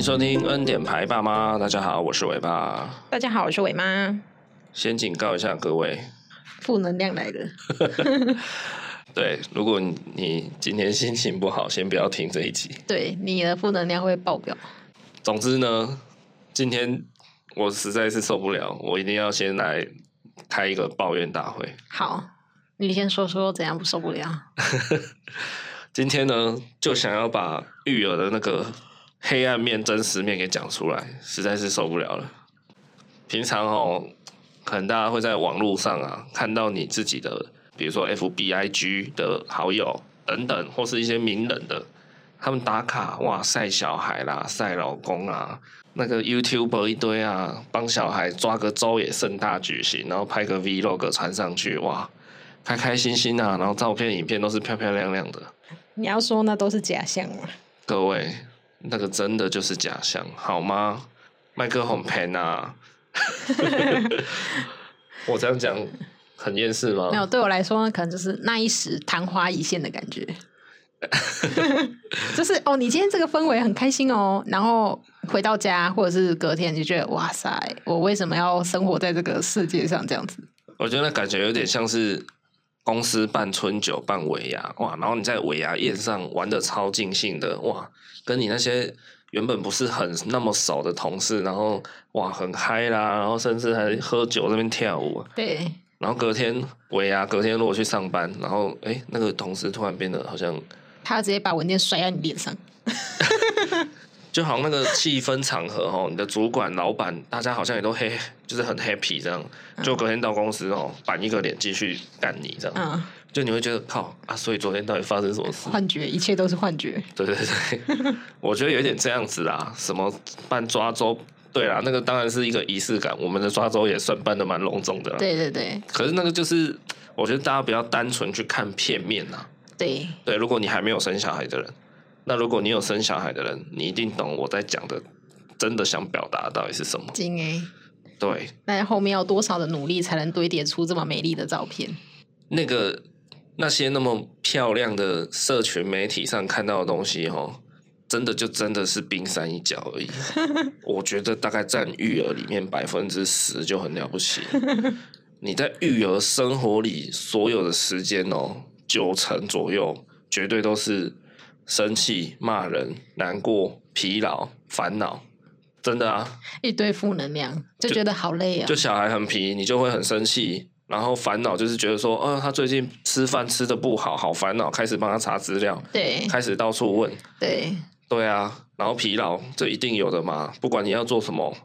迎收听恩典牌爸妈，大家好，我是伟爸。大家好，我是伟妈。先警告一下各位，负能量来了。对，如果你今天心情不好，先不要听这一集。对，你的负能量会爆表。总之呢，今天我实在是受不了，我一定要先来开一个抱怨大会。好，你先说说怎样不受不了。今天呢，就想要把育儿的那个。黑暗面、真实面给讲出来，实在是受不了了。平常哦，可能大家会在网络上啊看到你自己的，比如说 FBIG 的好友等等，或是一些名人的，他们打卡哇晒小孩啦、晒老公啊，那个 YouTuber 一堆啊，帮小孩抓个周也盛大举行，然后拍个 Vlog 传上去，哇，开开心心啊，然后照片、影片都是漂漂亮亮的。你要说那都是假象吗？各位。那个真的就是假象，好吗？麦克风喷啊！我这样讲很厌世吗？没有，对我来说可能就是那一时昙花一现的感觉。就是哦，你今天这个氛围很开心哦，然后回到家或者是隔天就觉得哇塞，我为什么要生活在这个世界上这样子？我觉得那感觉有点像是公司办春酒办尾牙哇，然后你在尾牙宴上玩的超尽兴的哇。跟你那些原本不是很那么熟的同事，然后哇很嗨啦，然后甚至还喝酒那边跳舞。对。然后隔天尾牙，隔天如果去上班，然后哎那个同事突然变得好像，他直接把文件摔在你脸上。就好像那个气氛场合哦，你的主管、老板，大家好像也都嘿，就是很 happy 这样。就隔天到公司哦，板一个脸继续干你这样。嗯。就你会觉得靠啊，所以昨天到底发生什么事？幻觉，一切都是幻觉。对对对，我觉得有点这样子啦。什么办抓周？对啦，那个当然是一个仪式感。我们的抓周也算办的蛮隆重的。对对对。可是那个就是，我觉得大家不要单纯去看片面呐。对对，如果你还没有生小孩的人，那如果你有生小孩的人，你一定懂我在讲的，真的想表达到底是什么。精哎。对。那后面要多少的努力才能堆叠出这么美丽的照片？那个。那些那么漂亮的社群媒体上看到的东西，哦，真的就真的是冰山一角而已。我觉得大概占育儿里面百分之十就很了不起。你在育儿生活里所有的时间哦，九成左右绝对都是生气、骂人、难过、疲劳、烦恼，真的啊，一堆负能量，就觉得好累啊。就小孩很皮，你就会很生气。然后烦恼就是觉得说，呃，他最近吃饭吃得不好，好烦恼，开始帮他查资料，对，开始到处问，对，对啊，然后疲劳，这一定有的嘛，不管你要做什么，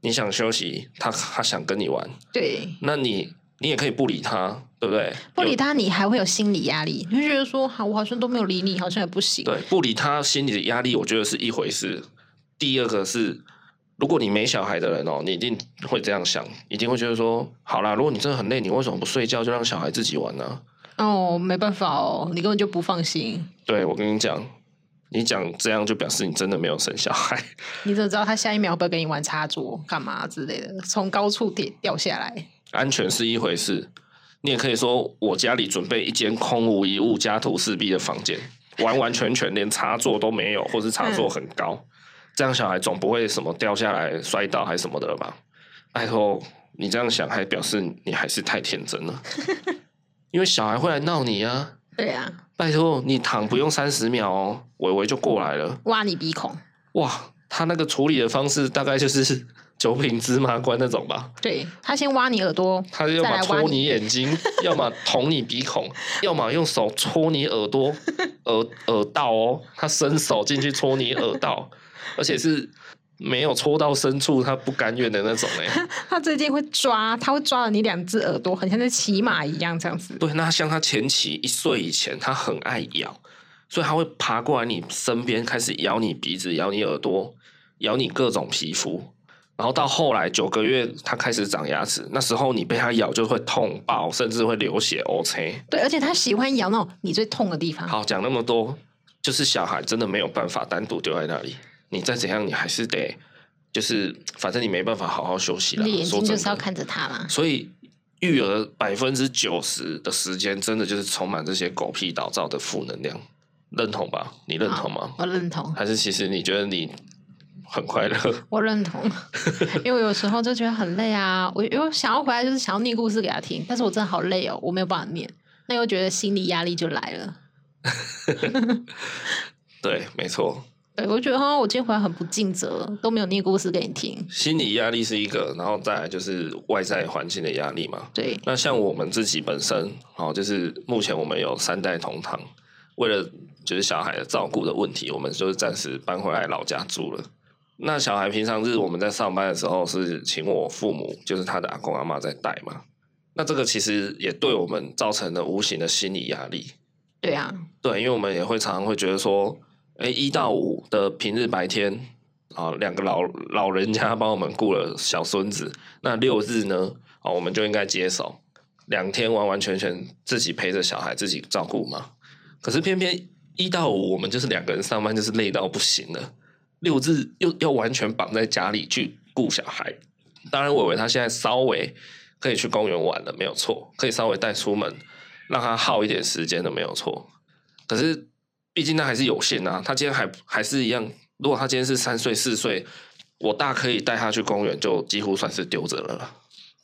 你想休息，他他想跟你玩，对，那你你也可以不理他，对不对？不理他，你还会有心理压力，你就觉得说，好，我好像都没有理你，好像也不行。对，不理他，心理的压力，我觉得是一回事。第二个是。如果你没小孩的人哦，你一定会这样想，一定会觉得说，好啦，如果你真的很累，你为什么不睡觉就让小孩自己玩呢？哦，没办法哦，你根本就不放心。对，我跟你讲，你讲这样就表示你真的没有生小孩。你怎么知道他下一秒会不会跟你玩插座、干嘛之类的？从高处跌掉下来？安全是一回事，你也可以说我家里准备一间空无一物、家徒四壁的房间，完完全全连插座都没有，或是插座很高。嗯这样小孩总不会什么掉下来摔倒还是什么的了吧？拜托，你这样想还表示你还是太天真了，因为小孩会来闹你啊。对啊，拜托，你躺不用三十秒哦，伟伟就过来了，挖你鼻孔。哇，他那个处理的方式大概就是九品芝麻官那种吧？对，他先挖你耳朵，他要么戳你眼睛，要么捅你鼻孔，要么用手戳你耳朵 耳耳道哦，他伸手进去戳你耳道。而且是没有戳到深处，他不甘愿的那种哎。他最近会抓，他会抓了你两只耳朵，很像在骑马一样这样子。对，那像他前期一岁以前，他很爱咬，所以他会爬过来你身边，开始咬你鼻子、咬你耳朵、咬你各种皮肤。然后到后来九个月，他开始长牙齿，那时候你被他咬就会痛爆，甚至会流血、OK。对，而且他喜欢咬那种你最痛的地方。好，讲那么多，就是小孩真的没有办法单独丢在那里。你再怎样，你还是得，就是反正你没办法好好休息了。你眼睛就是要看着他嘛。所以育儿百分之九十的时间，真的就是充满这些狗屁倒灶的负能量，认同吧？你认同吗？我认同。还是其实你觉得你很快乐。我认同，因为有时候就觉得很累啊。我因为想要回来就是想要念故事给他听，但是我真的好累哦，我没有办法念，那又觉得心理压力就来了。对，没错。对，我觉得哈，我今天回来很不尽责，都没有念故事给你听。心理压力是一个，然后再来就是外在环境的压力嘛。对。那像我们自己本身，哦，就是目前我们有三代同堂，为了就是小孩的照顾的问题，我们就是暂时搬回来老家住了。那小孩平常日我们在上班的时候，是请我父母，就是他的阿公阿妈在带嘛。那这个其实也对我们造成了无形的心理压力。对啊，对，因为我们也会常常会觉得说。哎，一到五的平日白天啊，两个老老人家帮我们顾了小孙子。那六日呢？啊，我们就应该接手两天，完完全全自己陪着小孩，自己照顾嘛。可是偏偏一到五，我们就是两个人上班，就是累到不行了。六日又要完全绑在家里去顾小孩。当然，伟伟他现在稍微可以去公园玩了，没有错，可以稍微带出门，让他耗一点时间的，没有错。可是。毕竟那还是有限啊，他今天还还是一样。如果他今天是三岁四岁，我大可以带他去公园，就几乎算是丢着了，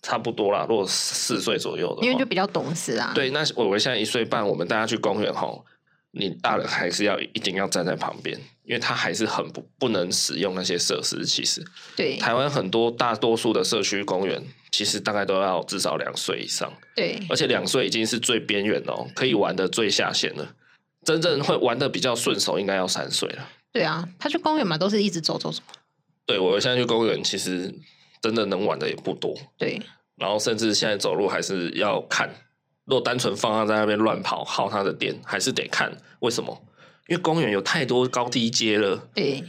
差不多啦。如果四岁左右的，因为就比较懂事啊。对，那我我现在一岁半，我们带他去公园吼，你大人还是要一定要站在旁边，因为他还是很不不能使用那些设施。其实，对台湾很多大多数的社区公园，其实大概都要至少两岁以上。对，而且两岁已经是最边缘哦，可以玩的最下限了。真正会玩的比较顺手，应该要三岁了。对啊，他去公园嘛，都是一直走走走。对，我现在去公园，其实真的能玩的也不多。对，然后甚至现在走路还是要看，如果单纯放它在那边乱跑，耗它的电，还是得看。为什么？因为公园有太多高低阶了。对。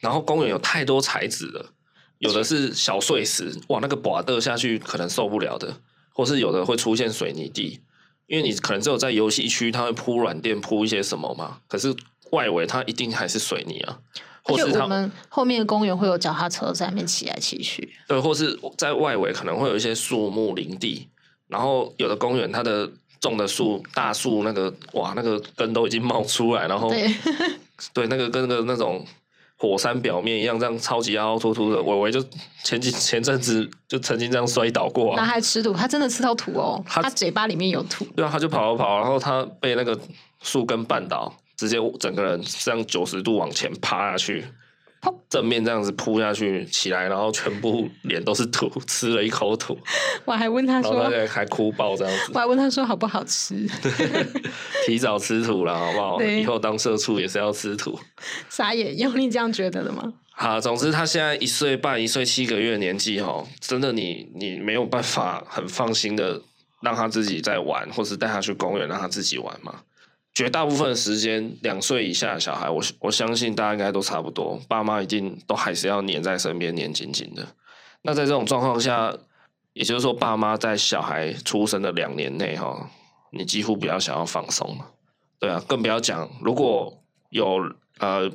然后公园有太多材质了，有的是小碎石，哇，那个滑的下去可能受不了的，或是有的会出现水泥地。因为你可能只有在游戏区，它会铺软垫，铺一些什么嘛。可是外围它一定还是水泥啊，或是他们后面的公园会有脚踏车在那边骑来骑去。对，或是在外围可能会有一些树木林地，然后有的公园它的种的树大树那个哇，那个根都已经冒出来，然后对，对，那个跟那个那种。火山表面一样，这样超级凹凹凸凸的。伟伟就前几前阵子就曾经这样摔倒过，啊，他还吃土，他真的吃到土哦，他，他嘴巴里面有土。对啊，他就跑跑跑，然后他被那个树根绊倒，直接整个人这样九十度往前趴下去。正面这样子扑下去，起来，然后全部脸都是土，吃了一口土。我还问他说，还哭爆这样子。我还问他说好不好吃？提早吃土了，好不好？以后当社畜也是要吃土。傻眼，有你这样觉得的吗？好，总之他现在一岁半、一岁七个月的年纪，哈，真的你你没有办法很放心的让他自己在玩，或是带他去公园让他自己玩嘛。绝大部分的时间，两岁以下的小孩，我我相信大家应该都差不多，爸妈一定都还是要黏在身边，黏紧紧的。那在这种状况下，也就是说，爸妈在小孩出生的两年内，哈，你几乎不要想要放松，对啊，更不要讲如果有呃，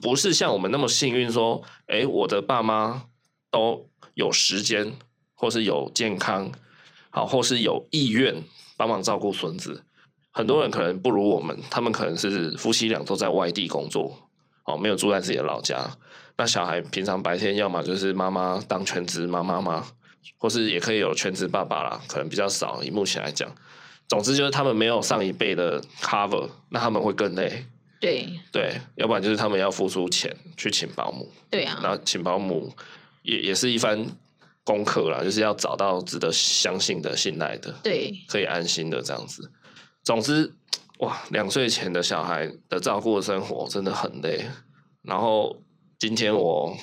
不是像我们那么幸运，说，哎，我的爸妈都有时间，或是有健康，好，或是有意愿帮忙照顾孙子。很多人可能不如我们，他们可能是夫妻俩都在外地工作，哦，没有住在自己的老家。那小孩平常白天要么就是妈妈当全职妈妈嘛，或是也可以有全职爸爸啦，可能比较少。以目前来讲，总之就是他们没有上一辈的 cover，那他们会更累。对对，要不然就是他们要付出钱去请保姆。对啊，那请保姆也也是一番功课啦，就是要找到值得相信的、信赖的，对，可以安心的这样子。总之，哇，两岁前的小孩的照顾生活真的很累。然后今天我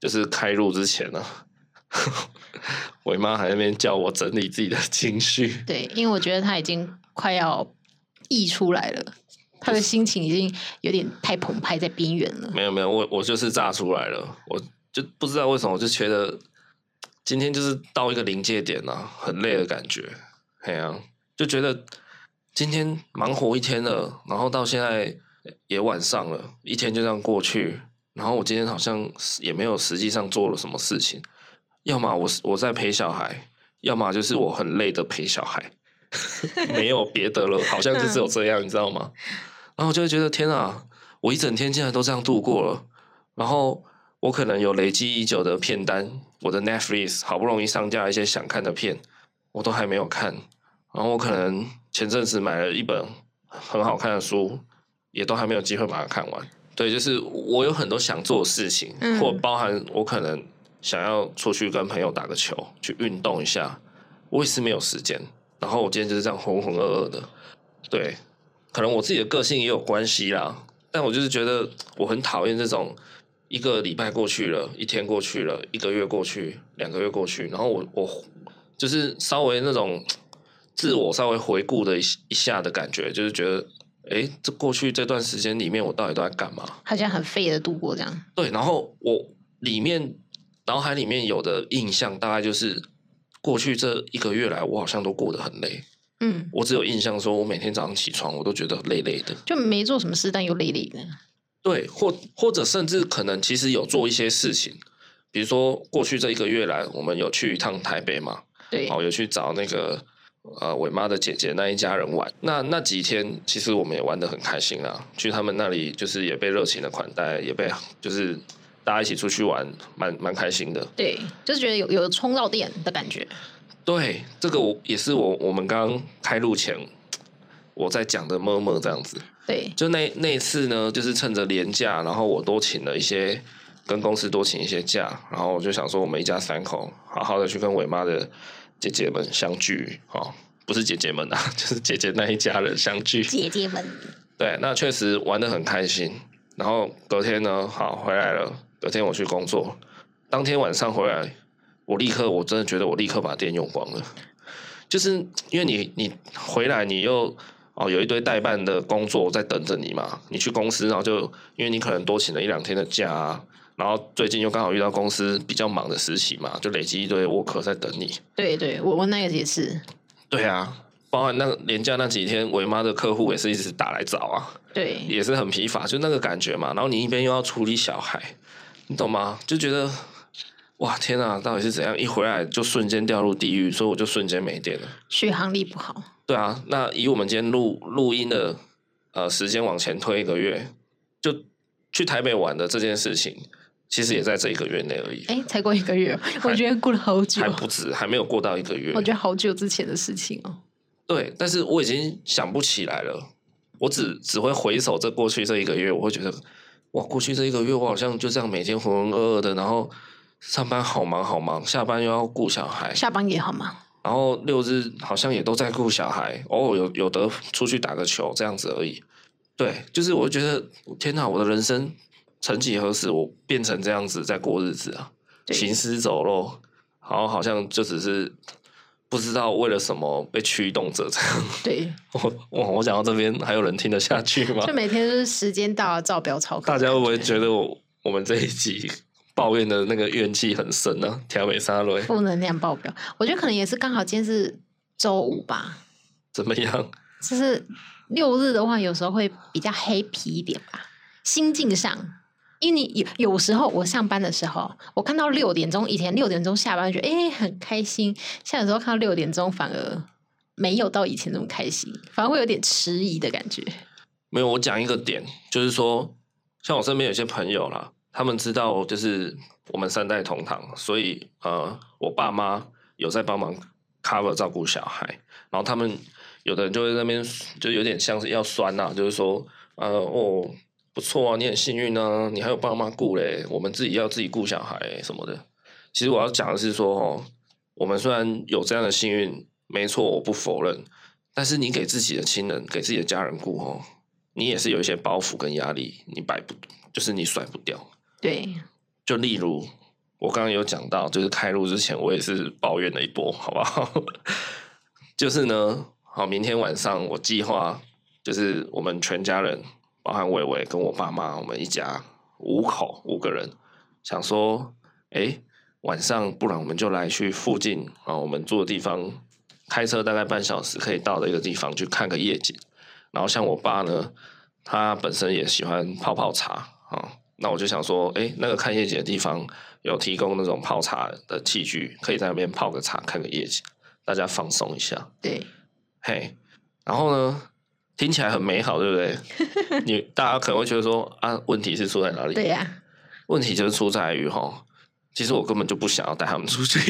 就是开录之前呢、啊，我妈还在那边叫我整理自己的情绪。对，因为我觉得她已经快要溢出来了，她的心情已经有点太澎湃，在边缘了。没有没有，我我就是炸出来了，我就不知道为什么，我就觉得今天就是到一个临界点了、啊，很累的感觉。哎呀、啊，就觉得。今天忙活一天了，然后到现在也晚上了，一天就这样过去。然后我今天好像也没有实际上做了什么事情，要么我我在陪小孩，要么就是我很累的陪小孩，没有别的了，好像就只有这样，你知道吗？然后我就会觉得天啊，我一整天竟然都这样度过了。然后我可能有累积已久的片单，我的 Netflix 好不容易上架一些想看的片，我都还没有看。然后我可能前阵子买了一本很好看的书，也都还没有机会把它看完。对，就是我有很多想做的事情，嗯、或包含我可能想要出去跟朋友打个球，去运动一下，我也是没有时间。然后我今天就是这样浑浑噩噩的。对，可能我自己的个性也有关系啦。但我就是觉得我很讨厌这种一个礼拜过去了，一天过去了，一个月过去，两个月过去，然后我我就是稍微那种自我稍微回顾的一一下的感觉，就是觉得。哎，这过去这段时间里面，我到底都在干嘛？好像很废的度过这样。对，然后我里面脑海里面有的印象，大概就是过去这一个月来，我好像都过得很累。嗯，我只有印象说，我每天早上起床，我都觉得累累的，就没做什么事，但又累累的。对，或或者甚至可能其实有做一些事情，比如说过去这一个月来，我们有去一趟台北嘛？对，好，有去找那个。呃，伟妈的姐姐那一家人玩，那那几天其实我们也玩得很开心啊。去他们那里就是也被热情的款待，也被就是大家一起出去玩，蛮蛮开心的。对，就是觉得有有冲到电的感觉。对，这个我也是我我们刚刚开录前我在讲的么么这样子。对，就那那一次呢，就是趁着年假，然后我多请了一些跟公司多请一些假，然后我就想说，我们一家三口好好的去跟伟妈的。姐姐们相聚，哦，不是姐姐们啊，就是姐姐那一家人相聚。姐姐们，对，那确实玩得很开心。然后隔天呢，好回来了。隔天我去工作，当天晚上回来，我立刻，我真的觉得我立刻把电用光了。就是因为你，你回来，你又哦有一堆代办的工作在等着你嘛。你去公司，然后就因为你可能多请了一两天的假啊。然后最近又刚好遇到公司比较忙的时期嘛，就累积一堆 work 在等你。对对，我我那个也是。对啊，包含那个连假那几天，伟妈的客户也是一直打来找啊。对，也是很疲乏，就那个感觉嘛。然后你一边又要处理小孩，你懂吗？就觉得哇天啊，到底是怎样？一回来就瞬间掉入地狱，所以我就瞬间没电了。续航力不好。对啊，那以我们今天录录音的呃时间往前推一个月，就去台北玩的这件事情。其实也在这一个月内而已。哎，才过一个月，我觉得过了好久，还不止，还没有过到一个月。我觉得好久之前的事情哦。对，但是我已经想不起来了。我只只会回首这过去这一个月，我会觉得，哇，过去这一个月我好像就这样每天浑浑噩噩的，然后上班好忙好忙，下班又要顾小孩，下班也好忙，然后六日好像也都在顾小孩，偶尔有有得出去打个球这样子而已。对，就是我觉得，天哪，我的人生。曾几何时，我变成这样子在过日子啊？行尸走肉，然后好像就只是不知道为了什么被驱动着这样。对，我我我讲到这边，还有人听得下去吗？就每天就是时间到了，照表操课。大家会不会觉得我我们这一集抱怨的那个怨气很深呢？调美沙雷，负能量爆表。我觉得可能也是刚好今天是周五吧。怎么样？就是六日的话，有时候会比较 happy 一点吧，心境上。因为你有有时候我上班的时候，我看到六点钟，以前六点钟下班，觉得哎很开心。现在有时候看到六点钟，反而没有到以前那么开心，反而会有点迟疑的感觉。没有，我讲一个点，就是说，像我身边有些朋友啦，他们知道就是我们三代同堂，所以呃，我爸妈有在帮忙 cover 照顾小孩，然后他们有的人就会在那边就有点像是要酸呐、啊，就是说呃哦。不错啊，你很幸运啊，你还有爸妈顾嘞。我们自己要自己顾小孩什么的。其实我要讲的是说，哦，我们虽然有这样的幸运，没错，我不否认。但是你给自己的亲人、给自己的家人顾哦，你也是有一些包袱跟压力，你摆不，就是你甩不掉。对。就例如我刚刚有讲到，就是开录之前，我也是抱怨了一波，好不好？就是呢，好，明天晚上我计划就是我们全家人。包含伟伟跟我爸妈，我们一家五口五个人，想说，哎，晚上不然我们就来去附近啊，我们住的地方，开车大概半小时可以到的一个地方去看个夜景。然后像我爸呢，他本身也喜欢泡泡茶啊，那我就想说，哎，那个看夜景的地方有提供那种泡茶的器具，可以在那边泡个茶，看个夜景，大家放松一下。对，嘿，然后呢？听起来很美好，对不对？你大家可能会觉得说啊，问题是出在哪里？对呀、啊，问题就是出在于哈，其实我根本就不想要带他们出去，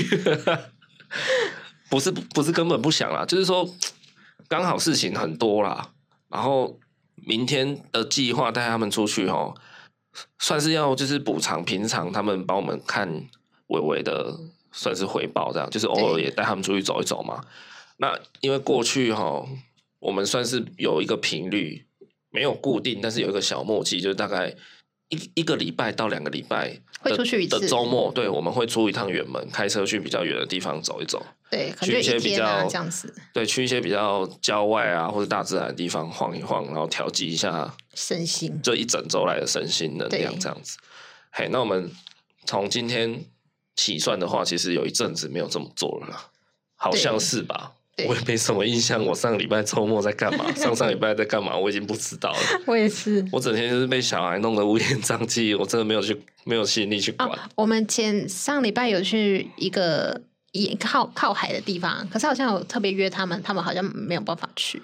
不是不是根本不想啦，就是说刚好事情很多啦，然后明天的计划带他们出去哈，算是要就是补偿平常他们帮我们看伟伟的，算是回报这样，就是偶尔也带他们出去走一走嘛。那因为过去哈，我们算是有一个频率，没有固定，但是有一个小默契，就是大概一一个礼拜到两个礼拜会出去一次的周末，对，我们会出一趟远门，开车去比较远的地方走一走，对，去一些比较、啊、这样子，对，去一些比较郊外啊或者大自然的地方晃一晃，然后调剂一下身心，这一整周来的身心能量这样子。嘿，那我们从今天起算的话，其实有一阵子没有这么做了啦，好像是吧？我也没什么印象，我上个礼拜周末在干嘛？上上礼拜在干嘛？我已经不知道了。我也是，我整天就是被小孩弄得乌烟瘴气，我真的没有去，没有心力去管。哦、我们前上礼拜有去一个也靠靠海的地方，可是好像有特别约他们，他们好像没有办法去。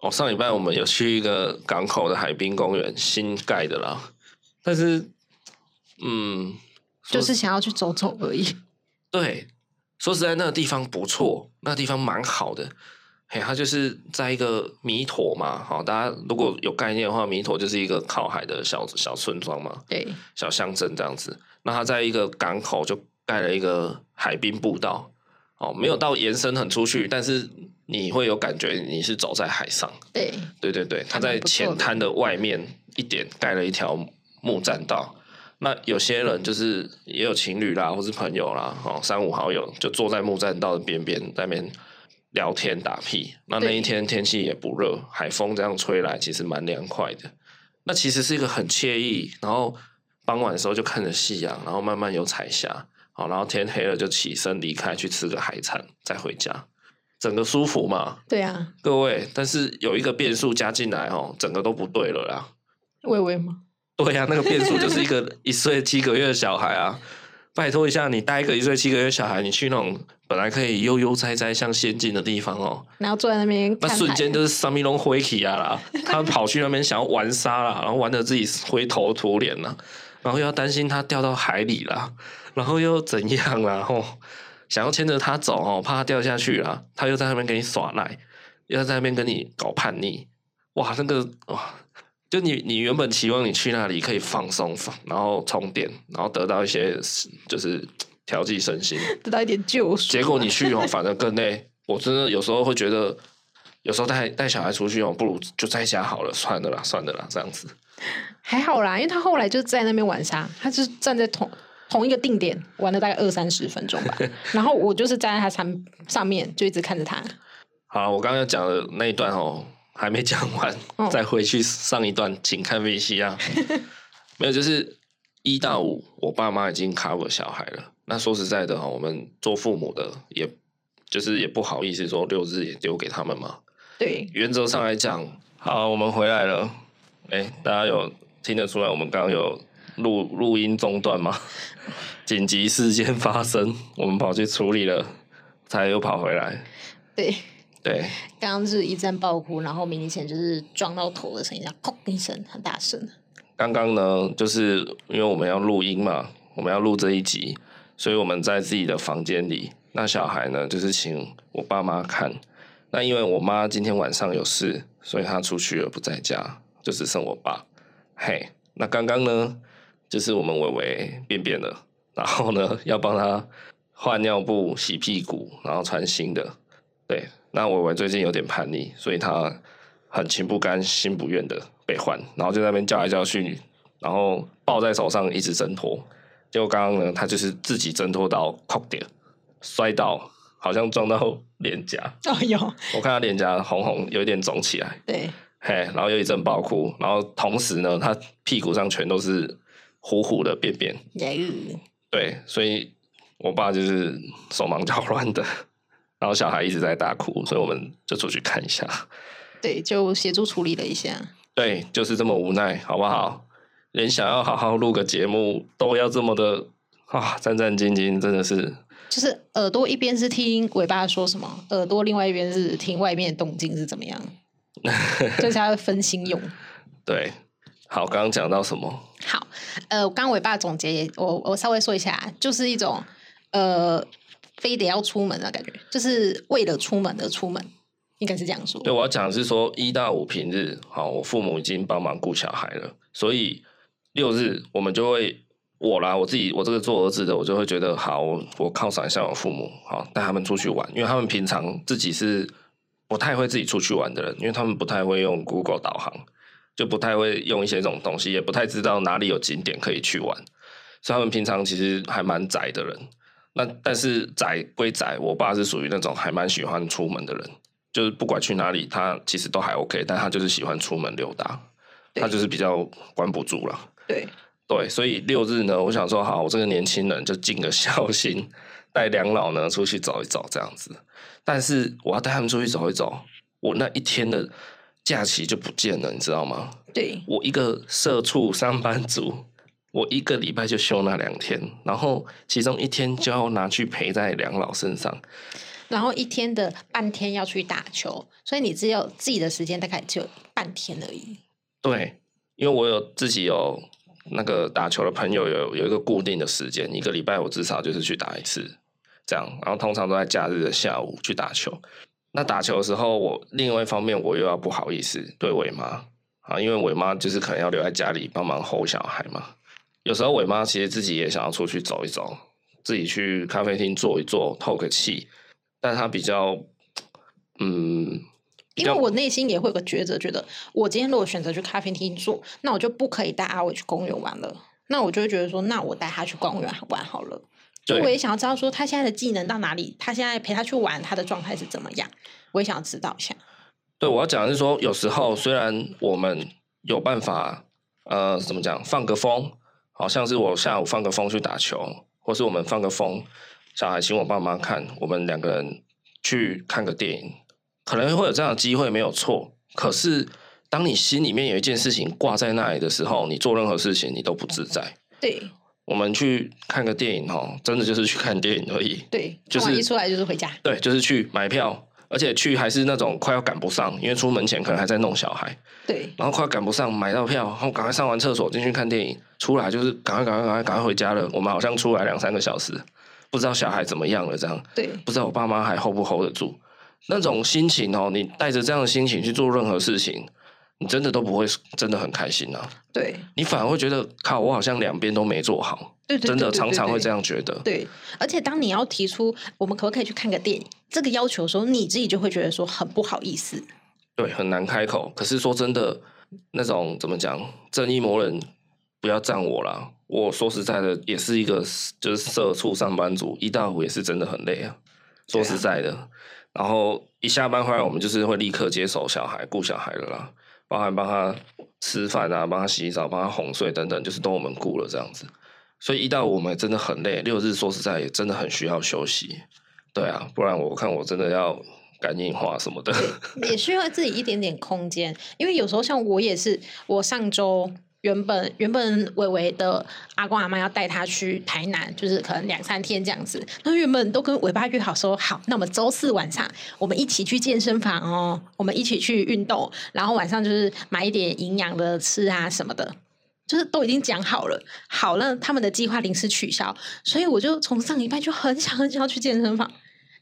哦，上礼拜我们有去一个港口的海滨公园，新盖的啦。但是，嗯，就是想要去走走而已。对。说实在，那个地方不错，那个地方蛮好的。嘿，它就是在一个弥陀嘛，好，大家如果有概念的话，弥陀就是一个靠海的小小村庄嘛，对，小乡镇这样子。那它在一个港口就盖了一个海滨步道，哦，没有到延伸很出去，但是你会有感觉你是走在海上。对，对对对，它在浅滩的外面一点盖了一条木栈道。那有些人就是也有情侣啦，或是朋友啦，哦，三五好友就坐在木栈道的边边，在那边聊天打屁。那那一天天气也不热，海风这样吹来，其实蛮凉快的。那其实是一个很惬意，然后傍晚的时候就看着夕阳，然后慢慢有彩霞，好，然后天黑了就起身离开去吃个海产，再回家，整个舒服嘛。对啊，各位，但是有一个变数加进来哦，整个都不对了啦。微微吗？对呀、啊，那个变数就是一个 一岁七个月的小孩啊！拜托一下，你带一个一岁七个月小孩，你去那种本来可以悠悠哉哉像仙境的地方哦，然后坐在那边，那瞬间就是三米龙灰起啊啦！他跑去那边想要玩沙啦，然后玩的自己灰头土脸了，然后又要担心他掉到海里了，然后又怎样啦？吼，想要牵着他走哦，怕他掉下去啦，他又在那边给你耍赖，又在那边跟你搞叛逆，哇，那个哇！就你，你原本期望你去那里可以放松放，然后充电，然后得到一些就是调剂身心，得到一点救赎。结果你去哦，反而更累。我真的有时候会觉得，有时候带带小孩出去哦，不如就在家好了，算了啦，算了啦，这样子。还好啦，因为他后来就在那边玩沙，他就站在同同一个定点玩了大概二三十分钟吧。然后我就是站在他上上面，就一直看着他。好，我刚刚讲的那一段哦。还没讲完，哦，再回去上一段，请看 VCR 啊。没有，就是一到五，我爸妈已经 cover 小孩了。那说实在的，我们做父母的，也就是也不好意思说六日也丢给他们嘛。对，原则上来讲，好，我们回来了。哎，大家有听得出来，我们刚刚有录录音中断吗？紧急事件发生，我们跑去处理了，才又跑回来。对。对，刚刚是一阵爆哭，然后明显就是撞到头的声音，然后“砰”一声，很大声。刚刚呢，就是因为我们要录音嘛，我们要录这一集，所以我们在自己的房间里。那小孩呢，就是请我爸妈看。那因为我妈今天晚上有事，所以她出去了，不在家，就只剩我爸。嘿，那刚刚呢，就是我们伟伟便便了，然后呢，要帮他换尿布、洗屁股，然后穿新的。对。那伟伟最近有点叛逆，所以他很情不甘心不愿的被换，然后就在那边叫来叫去，然后抱在手上一直挣脱。结果刚刚呢，他就是自己挣脱到哭点，摔倒，好像撞到脸颊。哦，有，我看他脸颊红红，有一点肿起来。对，嘿，然后又一阵爆哭，然后同时呢，他屁股上全都是糊糊的便便。对，所以我爸就是手忙脚乱的。然后小孩一直在大哭，所以我们就出去看一下。对，就协助处理了一下。对，就是这么无奈，好不好？连想要好好录个节目都要这么的啊，战战兢兢，真的是。就是耳朵一边是听尾巴说什么，耳朵另外一边是听外面的动静是怎么样，就是要分心用。对，好，刚刚讲到什么？好，呃，刚刚尾巴总结，我我稍微说一下，就是一种呃，非得要出门的感觉，就是为了出门而出门，应该是这样说。对，我要讲的是说一到五平日，好，我父母已经帮忙顾小孩了，所以六日我们就会我啦，我自己我这个做儿子的，我就会觉得好，我我犒赏一下我父母，好带他们出去玩，因为他们平常自己是不太会自己出去玩的人，因为他们不太会用 Google 导航。就不太会用一些这种东西，也不太知道哪里有景点可以去玩，所以他们平常其实还蛮宅的人。那但是宅归宅，我爸是属于那种还蛮喜欢出门的人，就是不管去哪里，他其实都还 OK，但他就是喜欢出门溜达，他就是比较关不住了。对对，所以六日呢，我想说，好，我这个年轻人就尽个孝心，带两老呢出去走一走这样子。但是我要带他们出去走一走，我那一天的。假期就不见了，你知道吗？对，我一个社畜上班族，我一个礼拜就休那两天，然后其中一天就要拿去陪在两老身上，然后一天的半天要去打球，所以你只有自己的时间大概只有半天而已。对，因为我有自己有那个打球的朋友，有有一个固定的时间，一个礼拜我至少就是去打一次，这样，然后通常都在假日的下午去打球。那打球的时候，我另外一方面我又要不好意思对伟妈啊，因为伟妈就是可能要留在家里帮忙哄小孩嘛。有时候伟妈其实自己也想要出去走一走，自己去咖啡厅坐一坐，透个气。但她比较，嗯，因为我内心也会有个抉择，觉得我今天如果选择去咖啡厅坐，那我就不可以带阿伟去公园玩了。那我就会觉得说，那我带他去公园玩好了。就我也想要知道说他现在的技能到哪里，他现在陪他去玩，他的状态是怎么样？我也想要知道一下。对，我要讲的是说，有时候虽然我们有办法，呃，怎么讲，放个风，好像是我下午放个风去打球，或是我们放个风，小孩请我爸妈看，我们两个人去看个电影，可能会有这样的机会，没有错。可是当你心里面有一件事情挂在那里的时候，你做任何事情你都不自在。对。我们去看个电影哦，真的就是去看电影而已。对，就是一出来就是回家。对，就是去买票，而且去还是那种快要赶不上，因为出门前可能还在弄小孩。对，然后快要赶不上，买到票，然后赶快上完厕所进去看电影，出来就是赶快赶快赶快赶快回家了。我们好像出来两三个小时，不知道小孩怎么样了，这样。对，不知道我爸妈还 hold 不 hold 得住那种心情哦。你带着这样的心情去做任何事情。你真的都不会真的很开心啊？对，你反而会觉得靠，我好像两边都没做好。对，对，对，对，对，对，真的常常会这样觉得。对，而且当你要提出我们可不可以去看个电影这个要求的时候，你自己就会觉得说很不好意思。对，很难开口。可是说真的，那种怎么讲，正义魔人不要赞我啦。我说实在的，也是一个就是社畜上班族，一到五也是真的很累啊。说实在的，啊、然后一下班回来，我们就是会立刻接手小孩、顾小孩了啦。包含帮他吃饭啊，帮他洗澡，帮他哄睡等等，就是都我们顾了这样子。所以一到我们真的很累，六日说实在也真的很需要休息。对啊，不然我看我真的要肝硬化什么的。也需要自己一点点空间，因为有时候像我也是，我上周。原本原本伟伟的阿公阿妈要带他去台南，就是可能两三天这样子。那原本都跟伟爸约好说好，那我们周四晚上我们一起去健身房哦，我们一起去运动，然后晚上就是买一点营养的吃啊什么的，就是都已经讲好了。好了，他们的计划临时取消，所以我就从上礼拜就很想很想要去健身房，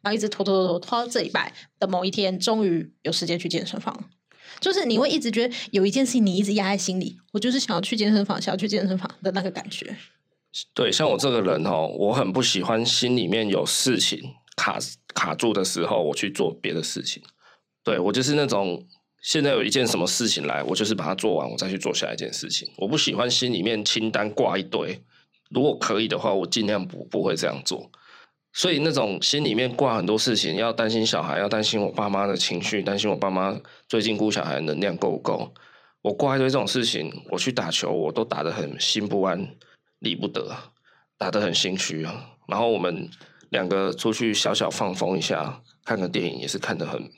然后一直拖拖拖拖拖到这礼拜的某一天，终于有时间去健身房。就是你会一直觉得有一件事情你一直压在心里，我就是想要去健身房，想要去健身房的那个感觉。对，像我这个人哦，我很不喜欢心里面有事情卡卡住的时候，我去做别的事情。对，我就是那种现在有一件什么事情来，我就是把它做完，我再去做下一件事情。我不喜欢心里面清单挂一堆，如果可以的话，我尽量不不会这样做。所以那种心里面挂很多事情，要担心小孩，要担心我爸妈的情绪，担心我爸妈最近顾小孩能量够不够。我挂一堆这种事情，我去打球，我都打得很心不安，理不得，打得很心虚啊。然后我们两个出去小小放风一下，看个电影也是看得很，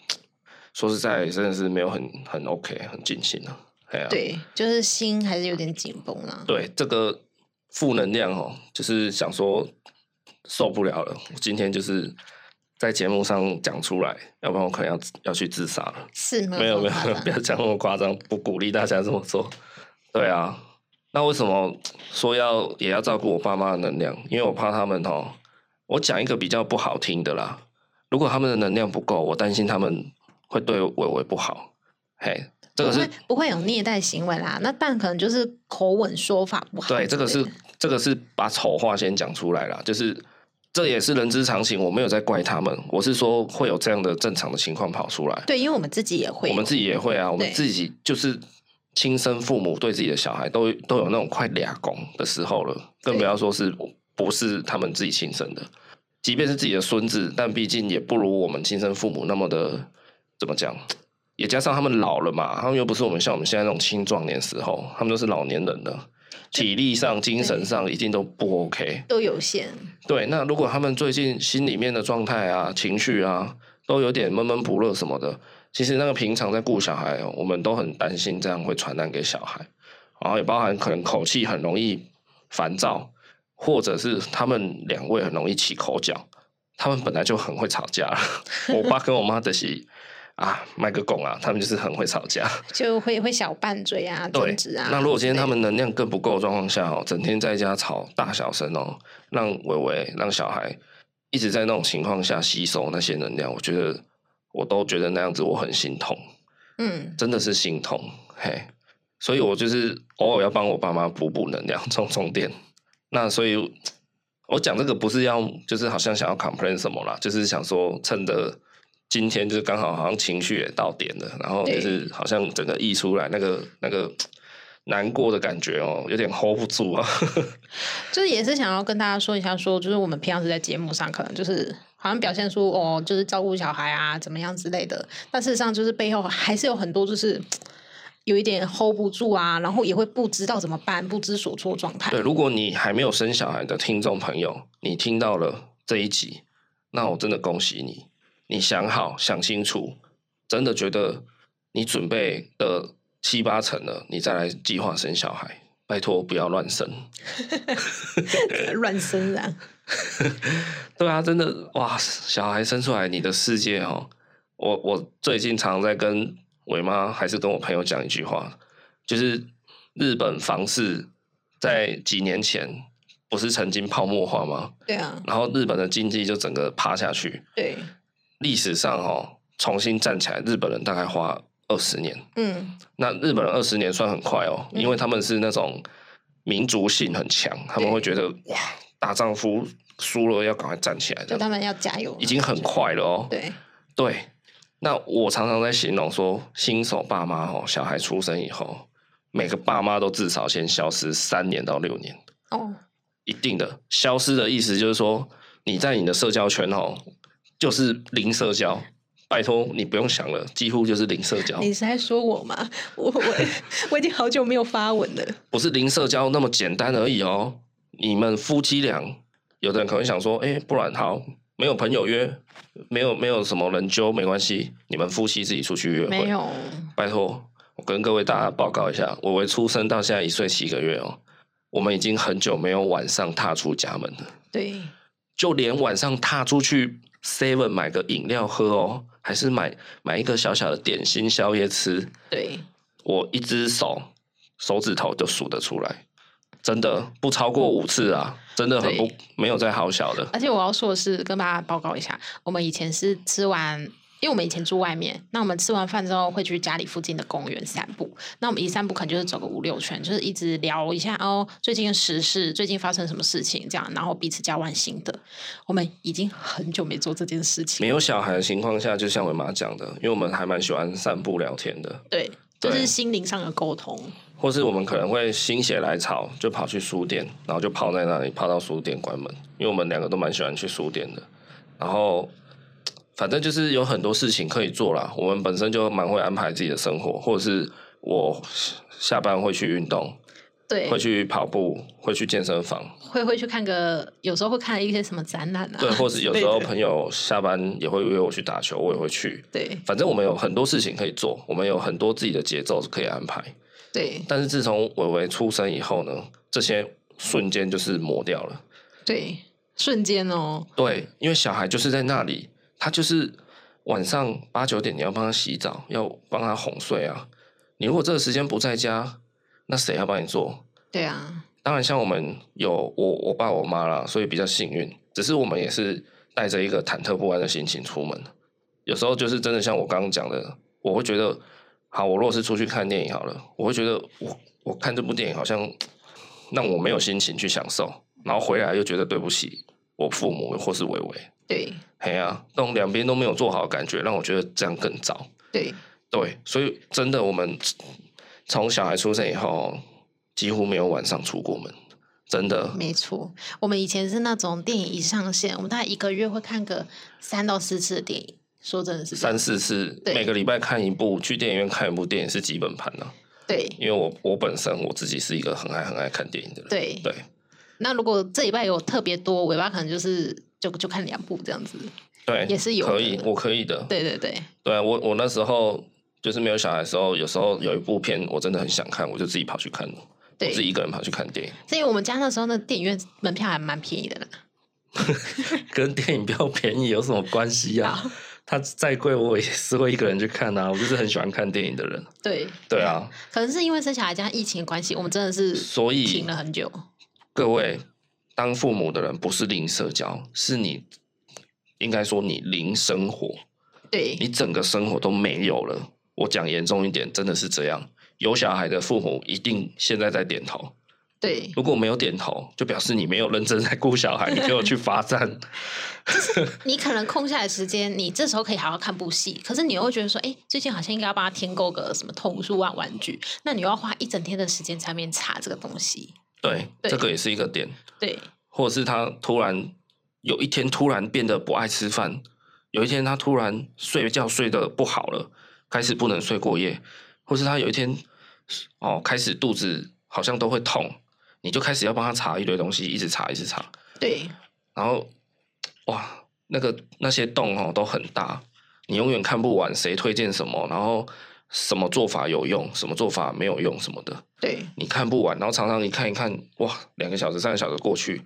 说实在，真的是没有很很 OK，很尽兴啊。对，就是心还是有点紧绷啊。对，这个负能量哦，就是想说。受不了了！我今天就是在节目上讲出来，要不然我可能要要去自杀了。是吗？没有没有，不要讲那么夸张，不鼓励大家这么做。对啊，那为什么说要也要照顾我爸妈的能量？因为我怕他们哦，我讲一个比较不好听的啦。如果他们的能量不够，我担心他们会对伟伟不好。嘿，这个是不会，不会有虐待行为啦，那但可能就是口吻说法不好。对，这个是这个是把丑话先讲出来啦，就是这也是人之常情，我没有在怪他们，我是说会有这样的正常的情况跑出来。对，因为我们自己也会，我们自己也会啊，我们自己就是亲生父母对自己的小孩都都有那种快俩公的时候了，更不要说是不是他们自己亲生的。即便是自己的孙子，但毕竟也不如我们亲生父母那么的怎么讲？也加上他们老了嘛，他们又不是我们像我们现在那种青壮年时候，他们都是老年人了，体力上、精神上一定都不 OK，都有限。对，那如果他们最近心里面的状态啊、情绪啊，都有点闷闷不乐什么的，其实那个平常在顾小孩，我们都很担心这样会传染给小孩，然后也包含可能口气很容易烦躁。或者是他们两位很容易起口角，他们本来就很会吵架。我爸跟我妈的是啊，卖个拱啊，他们就是很会吵架，就会会小拌嘴啊，争执啊。那如果今天他们能量更不够的状况下哦，整天在家吵大小声哦，让伟伟让小孩一直在那种情况下吸收那些能量，我觉得我都觉得那样子我很心痛，嗯，真的是心痛嘿。所以我就是偶尔要帮我爸妈补补能量，充充电。那所以，我讲这个不是要，就是好像想要 complain 什么啦，就是想说，趁着今天就是刚好好像情绪也到点了，然后就是好像整个溢出来那个那个难过的感觉哦、喔，有点 hold 不住啊。就是也是想要跟大家说一下，说就是我们平常是在节目上可能就是好像表现出哦，就是照顾小孩啊怎么样之类的，但事实上就是背后还是有很多就是。有一点 hold 不住啊，然后也会不知道怎么办，不知所措状态。对，如果你还没有生小孩的听众朋友，你听到了这一集，那我真的恭喜你，你想好想清楚，真的觉得你准备的七八成了，你再来计划生小孩，拜托不要乱生，乱生啊！对啊，真的哇，小孩生出来，你的世界哦，我我最近常在跟。伟妈还是跟我朋友讲一句话，就是日本房市在几年前不是曾经泡沫化吗？对啊。然后日本的经济就整个趴下去。对。历史上哦，重新站起来，日本人大概花二十年。嗯。那日本人二十年算很快哦，因为他们是那种民族性很强，他们会觉得哇，大丈夫输了要赶快站起来，就他们要加油，已经很快了哦。对。对。那我常常在形容说，新手爸妈哦，小孩出生以后，每个爸妈都至少先消失三年到六年哦，一定的消失的意思就是说，你在你的社交圈哦，就是零社交，拜托你不用想了，几乎就是零社交。你是在说我吗？我我我已经好久没有发文了，不是零社交那么简单而已哦。你们夫妻俩，有的人可能想说，哎、欸，不然好。没有朋友约，没有没有什么人揪，没关系，你们夫妻自己出去约会。没有，拜托，我跟各位大家报告一下，我为出生到现在一岁七个月哦，我们已经很久没有晚上踏出家门了。对，就连晚上踏出去 Seven 买个饮料喝哦，还是买买一个小小的点心宵夜吃，对，我一只手手指头就数得出来。真的不超过五次啊！真的很不没有在好小的。而且我要说的是，跟大家报告一下，我们以前是吃完，因为我们以前住外面，那我们吃完饭之后会去家里附近的公园散步。那我们一散步可能就是走个五六圈，就是一直聊一下哦，最近的时事，最近发生什么事情，这样，然后彼此交换心得。我们已经很久没做这件事情。没有小孩的情况下，就像我妈讲的，因为我们还蛮喜欢散步聊天的。对，就是心灵上的沟通。或是我们可能会心血来潮，就跑去书店，然后就泡在那里，泡到书店关门。因为我们两个都蛮喜欢去书店的。然后，反正就是有很多事情可以做啦。我们本身就蛮会安排自己的生活，或者是我下班会去运动，对，会去跑步，会去健身房，会会去看个，有时候会看一些什么展览啊。对，或者有时候朋友下班也会约我去打球，我也会去。对，反正我们有很多事情可以做，我们有很多自己的节奏可以安排。对，但是自从伟伟出生以后呢，这些瞬间就是磨掉了。对，瞬间哦。对，因为小孩就是在那里，他就是晚上八九点你要帮他洗澡，要帮他哄睡啊。你如果这个时间不在家，那谁要帮你做？对啊，当然像我们有我我爸我妈啦，所以比较幸运。只是我们也是带着一个忐忑不安的心情出门。有时候就是真的像我刚刚讲的，我会觉得，好，我如果是出去看电影好了，我会觉得我我看这部电影好像让我没有心情去享受，然后回来又觉得对不起我父母或是伟伟。对，哎呀，那种两边都没有做好的感觉，让我觉得这样更糟。对对，所以真的我们从小孩出生以后，几乎没有晚上出过门。真的，没错。我们以前是那种电影一上线，我们大概一个月会看个三到四次的电影。说真的是三四次，每个礼拜看一部，去电影院看一部电影是基本盘了。对，因为我我本身我自己是一个很爱很爱看电影的人。对对。那如果这礼拜有特别多，尾巴可能就是就就看两部这样子。对，也是有可以，我可以的。对对对。对啊，我我那时候就是没有小孩的时候，有时候有一部片我真的很想看，我就自己跑去看了。对，自己一个人跑去看电影。所以我们家那时候那电影院门票还蛮便宜的呢。跟电影票便宜有什么关系啊？它再贵，我也是会一个人去看啊。我就是很喜欢看电影的人。对对啊，可能是因为生小孩加疫情的关系，我们真的是所以停了很久。各位当父母的人不是零社交，是你应该说你零生活。对，你整个生活都没有了。我讲严重一点，真的是这样。有小孩的父母一定现在在点头。对，如果没有点头，就表示你没有认真在顾小孩，你就去罚站。就是你可能空下来时间，你这时候可以好好看部戏，可是你又会觉得说，哎，最近好像应该要帮他添购个什么童书啊、玩具，那你又要花一整天的时间在面查这个东西。对，对，这个也是一个点。对，或者是他突然有一天突然变得不爱吃饭，有一天他突然睡觉睡得不好了，开始不能睡过夜，或是他有一天哦开始肚子好像都会痛。你就开始要帮他查一堆东西，一直查，一直查。对。然后，哇，那个那些洞哦都很大，你永远看不完谁推荐什么，然后什么做法有用，什么做法没有用什么的。对。你看不完，然后常常你看一看，哇，两个小时、三个小时过去，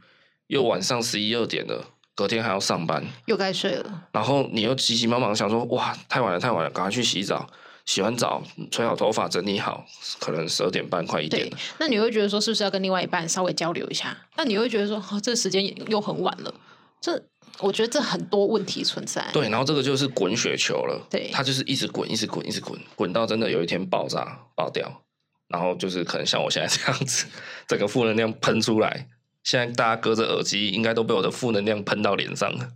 又晚上十一二点了，隔天还要上班，又该睡了。然后你又急急忙忙想说，哇，太晚了，太晚了，赶快去洗澡。洗完澡，吹好头发，整理好，可能十二点半快一点了。那你会觉得说，是不是要跟另外一半稍微交流一下？那你会觉得说，哦，这个时间又很晚了。这我觉得这很多问题存在。对，然后这个就是滚雪球了。对，它就是一直滚，一直滚，一直滚，滚到真的有一天爆炸爆掉，然后就是可能像我现在这样子，整个负能量喷出来。现在大家隔着耳机，应该都被我的负能量喷到脸上了。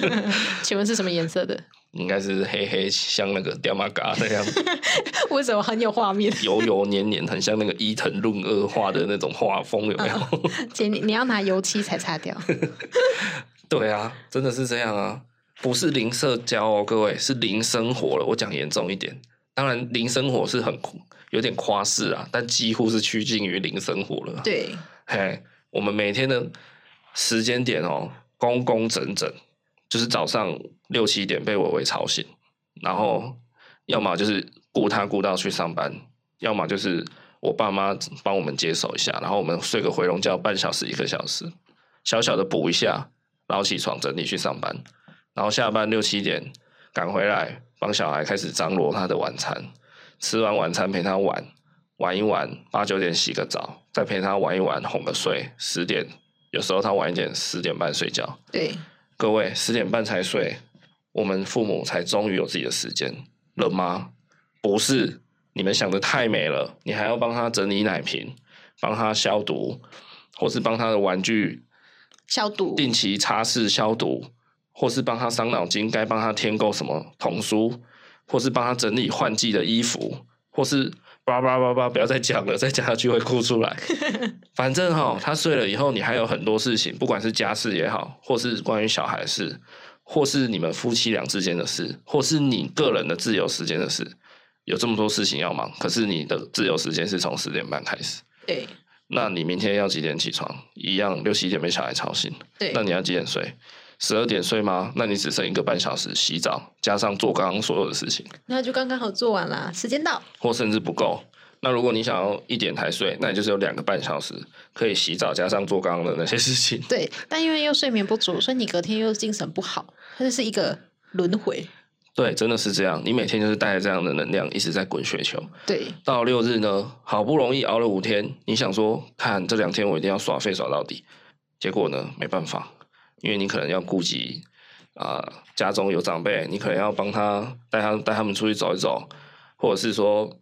请问是什么颜色的？应该是黑黑，像那个掉马嘎那样。为什么很有画面？油油黏黏，很像那个伊藤润二画的那种画风，有没有？姐，你你要拿油漆才擦掉。对啊，真的是这样啊，不是零社交哦，各位是零生活了。我讲严重一点，当然零生活是很有点夸饰啊，但几乎是趋近于零生活了。对，嘿，我们每天的时间点哦，工工整整。就是早上六七点被伟伟吵醒，然后要么就是顾他顾到去上班，要么就是我爸妈帮我们接手一下，然后我们睡个回笼觉半小时一个小时，小小的补一下，然后起床整理去上班，然后下班六七点赶回来帮小孩开始张罗他的晚餐，吃完晚餐陪他玩玩一玩，八九点洗个澡，再陪他玩一玩哄个睡，十点有时候他晚一点十点半睡觉，对。各位十点半才睡，我们父母才终于有自己的时间了吗？不是，你们想的太美了。你还要帮他整理奶瓶，帮他消毒，或是帮他的玩具消毒，定期擦拭消毒，或是帮他伤脑筋，该帮他添购什么童书，或是帮他整理换季的衣服，或是。叭叭叭叭！不要再讲了，再讲下去会哭出来。反正哈，他睡了以后，你还有很多事情，不管是家事也好，或是关于小孩的事，或是你们夫妻俩之间的事，或是你个人的自由时间的事，有这么多事情要忙。可是你的自由时间是从十点半开始。对。那你明天要几点起床？一样六七点被小孩吵醒。对。那你要几点睡？十二点睡吗？那你只剩一个半小时洗澡，加上做刚刚所有的事情，那就刚刚好做完了，时间到，或甚至不够。那如果你想要一点才睡，那你就是有两个半小时可以洗澡，加上做刚刚的那些事情。对，但因为又睡眠不足，所以你隔天又精神不好，它就是一个轮回。对，真的是这样。你每天就是带着这样的能量一直在滚雪球。对，到六日呢，好不容易熬了五天，你想说，看这两天我一定要耍废耍到底，结果呢，没办法，因为你可能要顾及啊、呃，家中有长辈，你可能要帮他带他带他们出去走一走，或者是说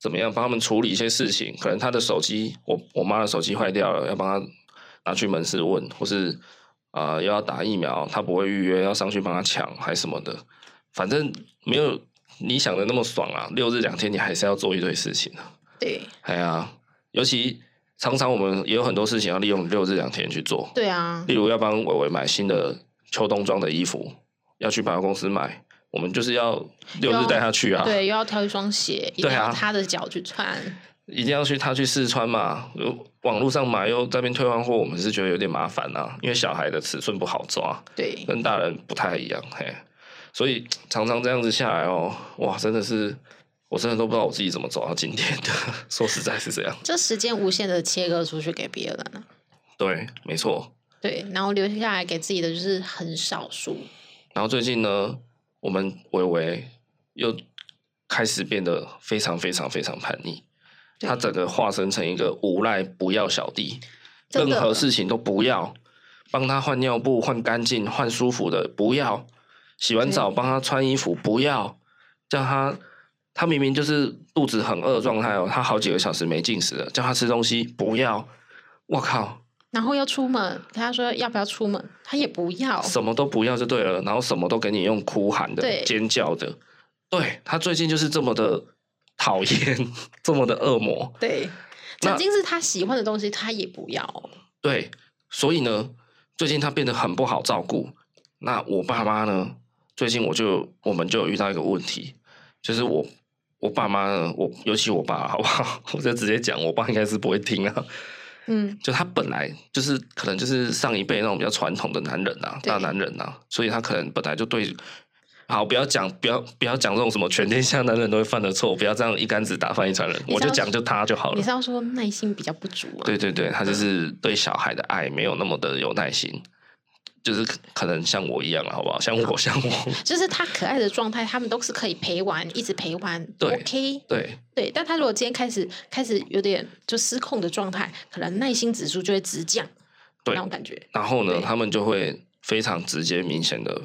怎么样帮他们处理一些事情。可能他的手机，我我妈的手机坏掉了，要帮他拿去门市问，或是。啊、呃，又要打疫苗，他不会预约，要上去帮他抢，还什么的，反正没有你想的那么爽啊！六日两天，你还是要做一堆事情啊。对，哎呀，尤其常常我们也有很多事情要利用六日两天去做。对啊，例如要帮伟伟买新的秋冬装的衣服，要去百货公司买，我们就是要六日带他去啊。对，又要挑一双鞋，对啊，他的脚去穿。一定要去他去试穿嘛？网络上买又在那边退换货，我们是觉得有点麻烦啊，因为小孩的尺寸不好抓，对，跟大人不太一样，嘿，所以常常这样子下来哦，哇，真的是，我真的都不知道我自己怎么走到今天的，说实在是这样，这时间无限的切割出去给别人了，对，没错，对，然后留下来给自己的就是很少数，然后最近呢，我们维维又开始变得非常非常非常叛逆。他整个化身成一个无赖不要小弟，任何事情都不要，帮他换尿布换干净换舒服的不要，洗完澡帮他穿衣服不要，叫他他明明就是肚子很饿的状态哦，他好几个小时没进食了，叫他吃东西不要，我靠！然后要出门，他说要不要出门，他也不要，什么都不要就对了，然后什么都给你用哭喊的尖叫的，对，他最近就是这么的。讨厌 这么的恶魔，对，曾经是他喜欢的东西，他也不要。对，所以呢，最近他变得很不好照顾。那我爸妈呢？最近我就我们就有遇到一个问题，就是我我爸妈呢，我尤其我爸，好不好？我就直接讲，我爸应该是不会听啊。嗯，就他本来就是可能就是上一辈那种比较传统的男人啊，大男人啊，所以他可能本来就对。好，不要讲，不要不要讲这种什么全天下男人都会犯的错，不要这样一竿子打翻一船人。我就讲就他就好了。你是要说耐心比较不足啊？对对对，他就是对小孩的爱没有那么的有耐心，就是可能像我一样了，好不好？像我像我，就是他可爱的状态，他们都是可以陪玩，一直陪玩。对，OK，对对。但他如果今天开始开始有点就失控的状态，可能耐心指数就会直降。对，那种感觉。然后呢，他们就会非常直接、明显的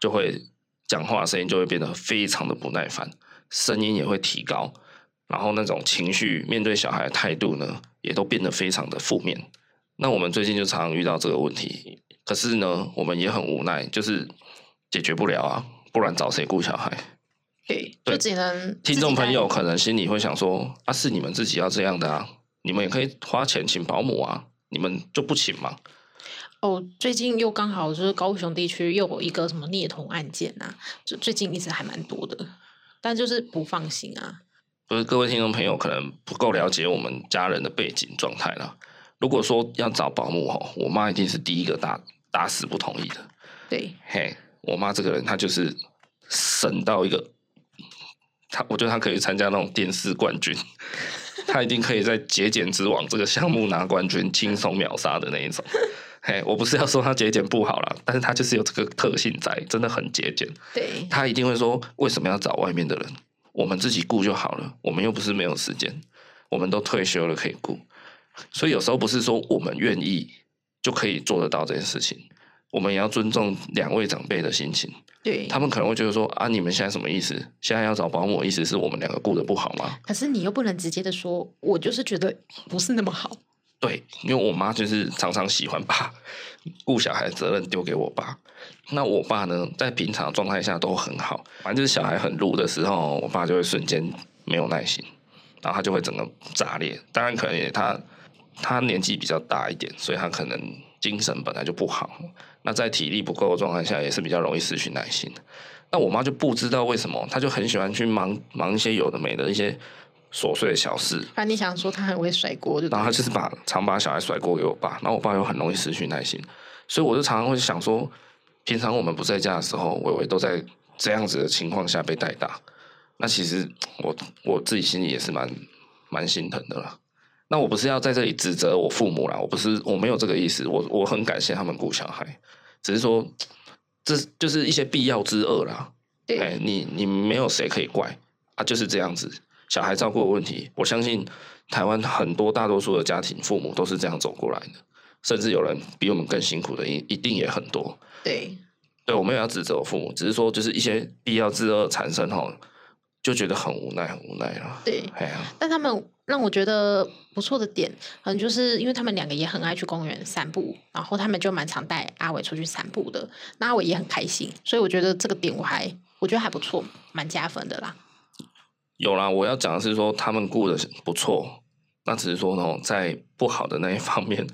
就会。讲话声音就会变得非常的不耐烦，声音也会提高，然后那种情绪面对小孩的态度呢，也都变得非常的负面。那我们最近就常常遇到这个问题，可是呢，我们也很无奈，就是解决不了啊，不然找谁顾小孩？对，就只能听众朋友可能心里会想说：啊，是你们自己要这样的啊，你们也可以花钱请保姆啊，你们就不请吗？哦，最近又刚好就是高雄地区又有一个什么虐童案件啊，就最近一直还蛮多的，但就是不放心啊。不是各位听众朋友可能不够了解我们家人的背景状态了。如果说要找保姆吼，我妈一定是第一个打打死不同意的。对，嘿，我妈这个人她就是省到一个，她我觉得她可以参加那种电视冠军，她一定可以在节俭之王这个项目拿冠军，轻松秒杀的那一种。嘿，我不是要说他节俭不好啦，但是他就是有这个特性在，真的很节俭。对，他一定会说，为什么要找外面的人？我们自己顾就好了。我们又不是没有时间，我们都退休了可以顾。所以有时候不是说我们愿意就可以做得到这件事情。我们也要尊重两位长辈的心情。对，他们可能会觉得说啊，你们现在什么意思？现在要找保姆，意思是我们两个顾得不好吗？可是你又不能直接的说，我就是觉得不是那么好。对，因为我妈就是常常喜欢把顾小孩的责任丢给我爸。那我爸呢，在平常状态下都很好，反正就是小孩很怒的时候，我爸就会瞬间没有耐心，然后他就会整个炸裂。当然，可能也他他年纪比较大一点，所以他可能精神本来就不好。那在体力不够的状态下，也是比较容易失去耐心。那我妈就不知道为什么，她就很喜欢去忙忙一些有的没的一些。琐碎的小事，反正你想说他很会甩锅，就然后他就是把常把小孩甩锅给我爸，然后我爸又很容易失去耐心，所以我就常常会想说，平常我们不在家的时候，伟伟都在这样子的情况下被带大，那其实我我自己心里也是蛮蛮心疼的啦。那我不是要在这里指责我父母啦，我不是我没有这个意思，我我很感谢他们顾小孩，只是说这就是一些必要之恶啦。对，哎，你你没有谁可以怪啊，就是这样子。小孩照顾的问题，我相信台湾很多大多数的家庭父母都是这样走过来的，甚至有人比我们更辛苦的，一一定也很多。对，对，我没有要指责我父母，只是说就是一些必要之恶产生后，就觉得很无奈，很无奈了。对，哎呀，但他们让我觉得不错的点，可能，就是因为他们两个也很爱去公园散步，然后他们就蛮常带阿伟出去散步的，那阿伟也很开心，所以我觉得这个点我还我觉得还不错，蛮加分的啦。有啦，我要讲的是说他们顾的不错，那只是说呢，在不好的那一方面，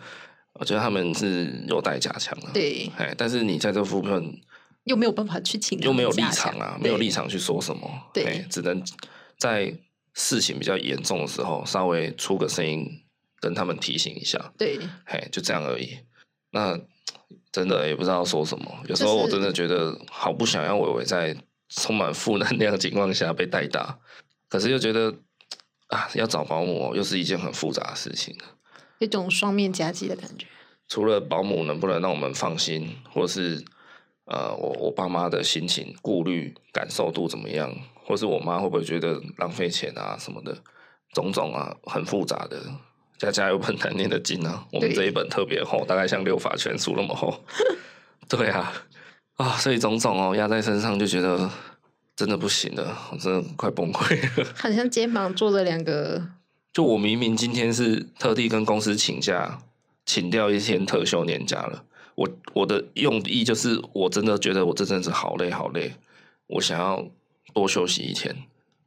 我觉得他们是有待加强的。对，哎，但是你在这部分又没有办法去请，又没有立场啊，没有立场去说什么，对，只能在事情比较严重的时候，稍微出个声音跟他们提醒一下。对，嘿，就这样而已。那真的也不知道说什么，有时候我真的觉得好不想要伟伟在充满负能量的情况下被带大。可是又觉得啊，要找保姆又是一件很复杂的事情，一种双面夹击的感觉。除了保姆能不能让我们放心，或是呃，我我爸妈的心情、顾虑、感受度怎么样，或是我妈会不会觉得浪费钱啊什么的，种种啊，很复杂的。家家有本难念的经啊，我们这一本特别厚，大概像六法全书那么厚。对啊，啊，所以种种哦压在身上，就觉得。真的不行了，我真的快崩溃了。好像肩膀坐了两个。就我明明今天是特地跟公司请假，请掉一天特休年假了。我我的用意就是，我真的觉得我这阵子好累好累，我想要多休息一天。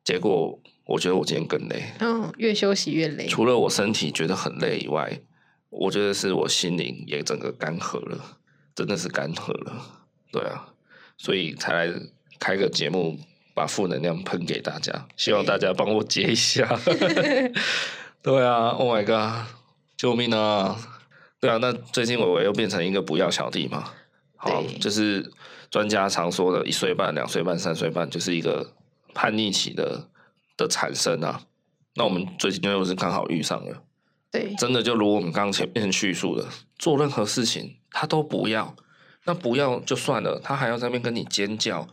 结果我觉得我今天更累。嗯，越休息越累。除了我身体觉得很累以外，我觉得是我心灵也整个干涸了，真的是干涸了。对啊，所以才来。开个节目，把负能量喷给大家，希望大家帮我接一下。对啊，Oh my god，救命啊！对啊，那最近伟伟又变成一个不要小弟嘛？好，就是专家常说的一岁半、两岁半、三岁半，就是一个叛逆期的的产生啊。那我们最近又是刚好遇上了，对，真的就如我们刚刚前面叙述的，做任何事情他都不要，那不要就算了，他还要在那边跟你尖叫。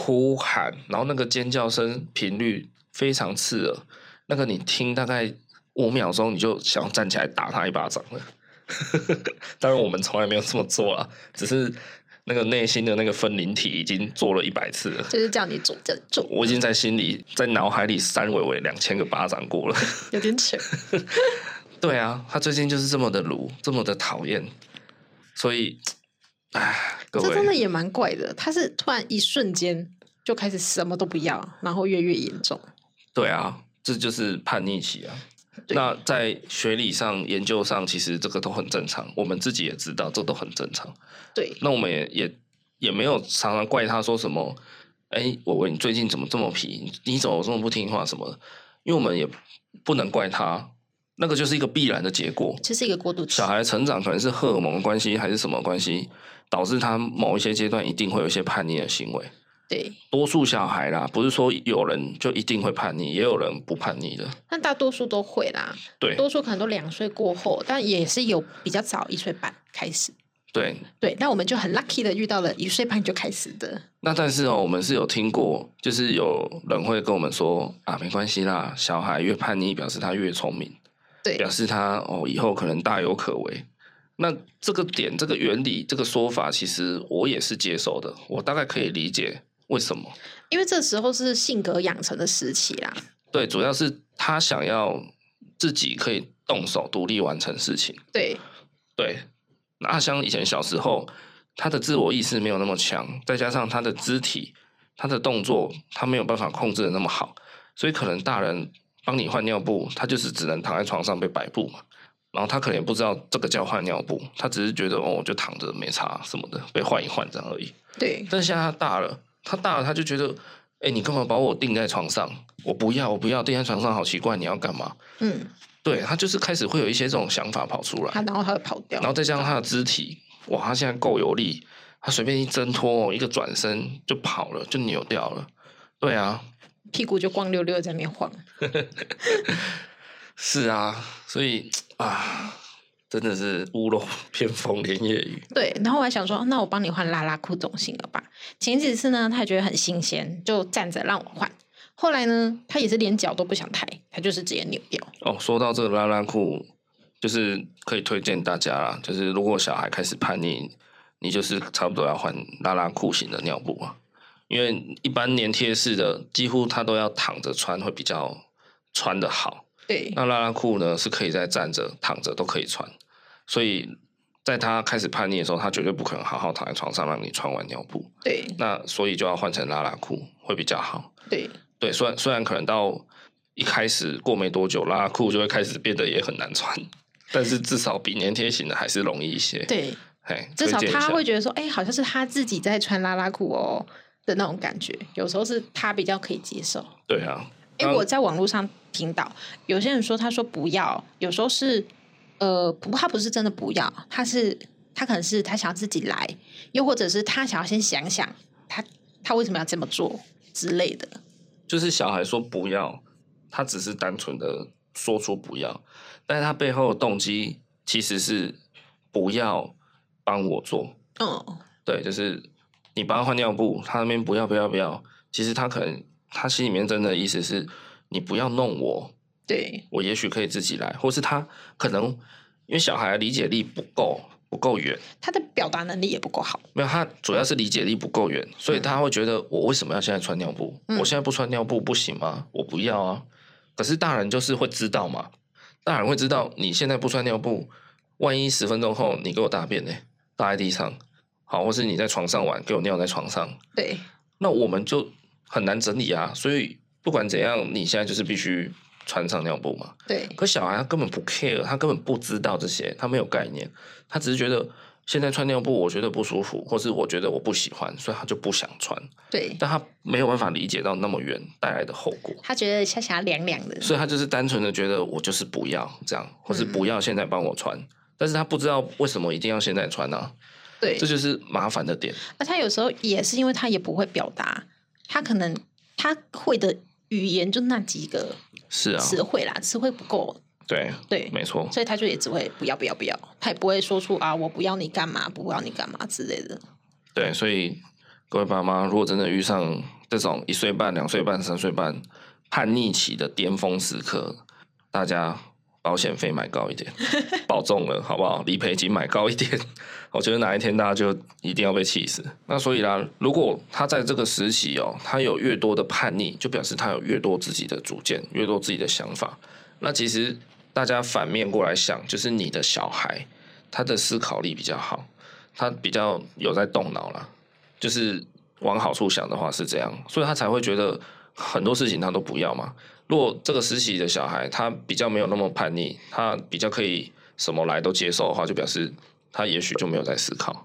呼喊，然后那个尖叫声频率非常刺耳，那个你听大概五秒钟，你就想要站起来打他一巴掌了。当然，我们从来没有这么做啊，只是那个内心的那个分灵体已经做了一百次了，就是叫你做就做。我已经在心里、在脑海里扇伟伟两千个巴掌过了，有点扯。对啊，他最近就是这么的鲁，这么的讨厌，所以。哎，这真的也蛮怪的。他是突然一瞬间就开始什么都不要，然后越越严重。对啊，这就是叛逆期啊。那在学理上、研究上，其实这个都很正常。我们自己也知道，这都很正常。对，那我们也也也没有常常怪他说什么。哎，我问你最近怎么这么皮？你怎么这么不听话什么的？因为我们也不能怪他。那个就是一个必然的结果，这是一个过渡期。小孩成长可能是荷尔蒙的关系，还是什么关系，导致他某一些阶段一定会有一些叛逆的行为。对，多数小孩啦，不是说有人就一定会叛逆，也有人不叛逆的。但大多数都会啦。对，多数可能都两岁过后，但也是有比较早一岁半开始。对对，那我们就很 lucky 的遇到了一岁半就开始的。那但是哦，我们是有听过，就是有人会跟我们说啊，没关系啦，小孩越叛逆表示他越聪明。对，表示他哦，以后可能大有可为。那这个点、这个原理、这个说法，其实我也是接受的。我大概可以理解为什么，因为这时候是性格养成的时期啦。对，主要是他想要自己可以动手独立完成事情。对对，那阿香以前小时候，他的自我意识没有那么强，再加上他的肢体、他的动作，他没有办法控制的那么好，所以可能大人。帮你换尿布，他就是只能躺在床上被摆布嘛。然后他可能也不知道这个叫换尿布，他只是觉得哦，就躺着没差什么的，被换一换这样而已。对。但是现在他大了，他大了，他就觉得，哎，你干嘛把我定在床上？我不要，我不要定在床上，好奇怪，你要干嘛？嗯。对，他就是开始会有一些这种想法跑出来。他然后他会跑掉。然后再加上他的肢体，哇，他现在够有力，他随便一挣脱，一个转身就跑了，就扭掉了。对啊。屁股就光溜溜在那边晃，是啊，所以啊，真的是屋漏 偏逢连夜雨。对，然后我还想说，那我帮你换拉拉裤总行了吧？前几次呢，他也觉得很新鲜，就站着让我换。后来呢，他也是连脚都不想抬，他就是直接扭掉。哦，说到这个拉拉裤，就是可以推荐大家啦，就是如果小孩开始叛逆，你就是差不多要换拉拉裤型的尿布啊，因为一般粘贴式的几乎他都要躺着穿会比较穿的好。对，那拉拉裤呢是可以在站着、躺着都可以穿，所以在他开始叛逆的时候，他绝对不可能好好躺在床上让你穿完尿布。对，那所以就要换成拉拉裤会比较好。对，对，虽然虽然可能到一开始过没多久，拉拉裤就会开始变得也很难穿，但是至少比粘贴型的还是容易一些。对，哎，至少他会觉得说，哎、欸，好像是他自己在穿拉拉裤哦的那种感觉，有时候是他比较可以接受。对啊。哎、欸，我在网络上听到有些人说，他说不要，有时候是呃不，他不是真的不要，他是他可能是他想要自己来，又或者是他想要先想想他他为什么要这么做之类的。就是小孩说不要，他只是单纯的说出不要，但是他背后的动机其实是不要帮我做。嗯，对，就是你帮他换尿布，他那边不要不要不要，其实他可能。他心里面真的意思是，你不要弄我，对，我也许可以自己来，或是他可能因为小孩理解力不够，不够远，他的表达能力也不够好。没有，他主要是理解力不够远，所以他会觉得我为什么要现在穿尿布？嗯，我现在不穿尿布不行吗？我不要啊！可是大人就是会知道嘛，大人会知道你现在不穿尿布，万一十分钟后你给我大便呢？大在地上，好，或是你在床上玩，给我尿在床上，对，那我们就。很难整理啊，所以不管怎样，你现在就是必须穿上尿布嘛。对。可小孩他根本不 care，他根本不知道这些，他没有概念，他只是觉得现在穿尿布我觉得不舒服，或是我觉得我不喜欢，所以他就不想穿。对。但他没有办法理解到那么远带来的后果。他觉得他想要凉凉的，所以他就是单纯的觉得我就是不要这样，或是不要现在帮我穿，嗯，但是他不知道为什么一定要现在穿呢？啊？对，这就是麻烦的点。那他有时候也是因为他也不会表达。他可能他会的语言就那几个是啊词汇啦，词汇不够。对对，没错。所以他就也只会不要不要不要，他也不会说出啊我不要你干嘛，不要你干嘛之类的。对，所以各位爸妈，如果真的遇上这种一岁半、两岁半、三岁半叛逆期的巅峰时刻，大家。保险费买高一点，保重了，好不好？理赔金买高一点，我觉得哪一天大家就一定要被气死。那所以啦，如果他在这个时期哦，他有越多的叛逆，就表示他有越多自己的主见，越多自己的想法。那其实大家反面过来想，就是你的小孩，他的思考力比较好，他比较有在动脑啦，就是往好处想的话是这样，所以他才会觉得很多事情他都不要嘛。如果这个时期的小孩他比较没有那么叛逆，他比较可以什么来都接受的话，就表示他也许就没有在思考。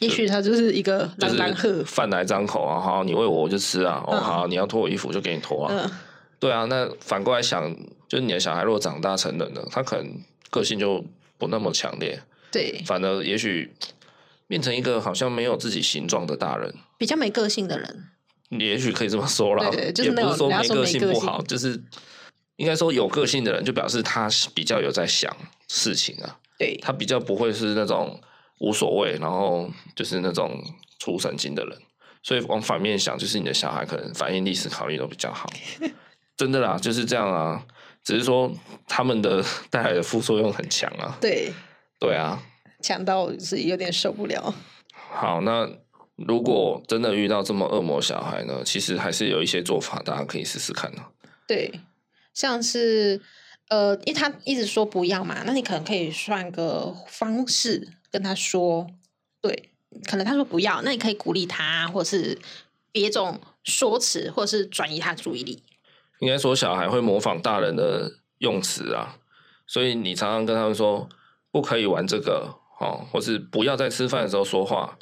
也许他就是一个就是饭来张口啊，好，你喂我我就吃啊，哦好，你要脱我衣服就给你脱啊。嗯。对啊，那反过来想，就是你的小孩如果长大成人了，他可能个性就不那么强烈。对。反而也许变成一个好像没有自己形状的大人，比较没个性的人。也许可以这么说啦，就是、也不是说没个性不好，就是应该说有个性的人，就表示他比较有在想事情啊。对，他比较不会是那种无所谓，然后就是那种出神经的人。所以往反面想，就是你的小孩可能反应力、思考力都比较好。真的啦，就是这样啊。只是说他们的 带来的副作用很强啊。对，对啊，强到是有点受不了。好，那。如果真的遇到这么恶魔小孩呢？其实还是有一些做法，大家可以试试看呢。对，像是呃，因为他一直说不要嘛，那你可能可以算个方式跟他说。对，可能他说不要，那你可以鼓励他，或是别种说辞，或是转移他注意力。应该说，小孩会模仿大人的用词啊，所以你常常跟他们说不可以玩这个，哦，或是不要在吃饭的时候说话。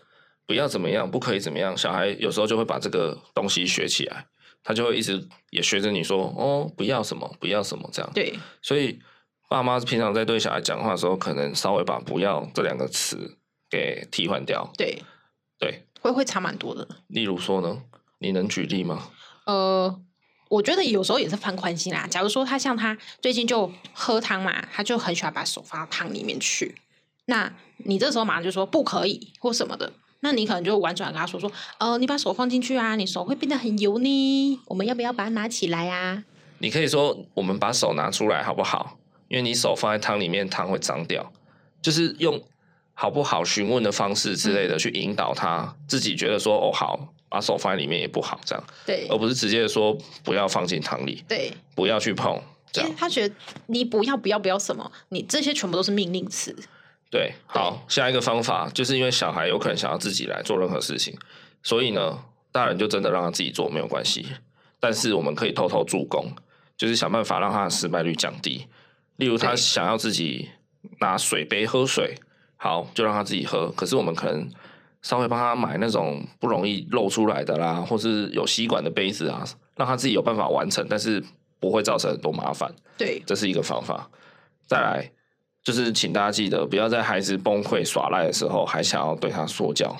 不要怎么样，不可以怎么样。小孩有时候就会把这个东西学起来，他就会一直也学着你说哦，不要什么，不要什么这样。对，所以爸妈平常在对小孩讲话的时候，可能稍微把“不要”这两个词给替换掉。对，对，会会差蛮多的。例如说呢，你能举例吗？呃，我觉得有时候也是放宽心啦。假如说他像他最近就喝汤嘛，他就很喜欢把手放到汤里面去。那你这时候马上就说不可以或什么的，那你可能就婉转跟他说说，呃，你把手放进去啊，你手会变得很油呢。我们要不要把它拿起来啊？你可以说我们把手拿出来好不好？因为你手放在汤里面，汤会脏掉。就是用好不好询问的方式之类的去引导他，嗯、自己觉得说哦好，把手放在里面也不好这样，对，而不是直接说不要放进汤里，对，不要去碰。这样他觉得你不要不要不要什么，你这些全部都是命令词。对，好，下一个方法就是因为小孩有可能想要自己来做任何事情，所以呢，大人就真的让他自己做没有关系，但是我们可以偷偷助攻，就是想办法让他的失败率降低。例如他想要自己拿水杯喝水，好，就让他自己喝。可是我们可能稍微帮他买那种不容易漏出来的啦，或是有吸管的杯子啊，让他自己有办法完成，但是。不会造成很多麻烦，对，这是一个方法。再来就是，请大家记得，不要在孩子崩溃耍赖的时候，还想要对他说教。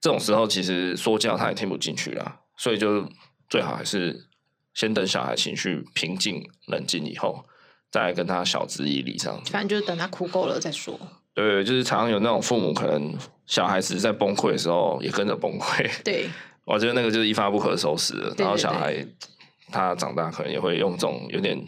这种时候，其实说教他也听不进去啦。所以，就最好还是先等小孩情绪平静、冷静以后，再跟他晓之以理。这样，反正就是等他哭够了再说。对，就是常常有那种父母，可能小孩子在崩溃的时候也跟着崩溃。对，我觉得那个就是一发不可收拾然后小孩。他长大可能也会用这种有点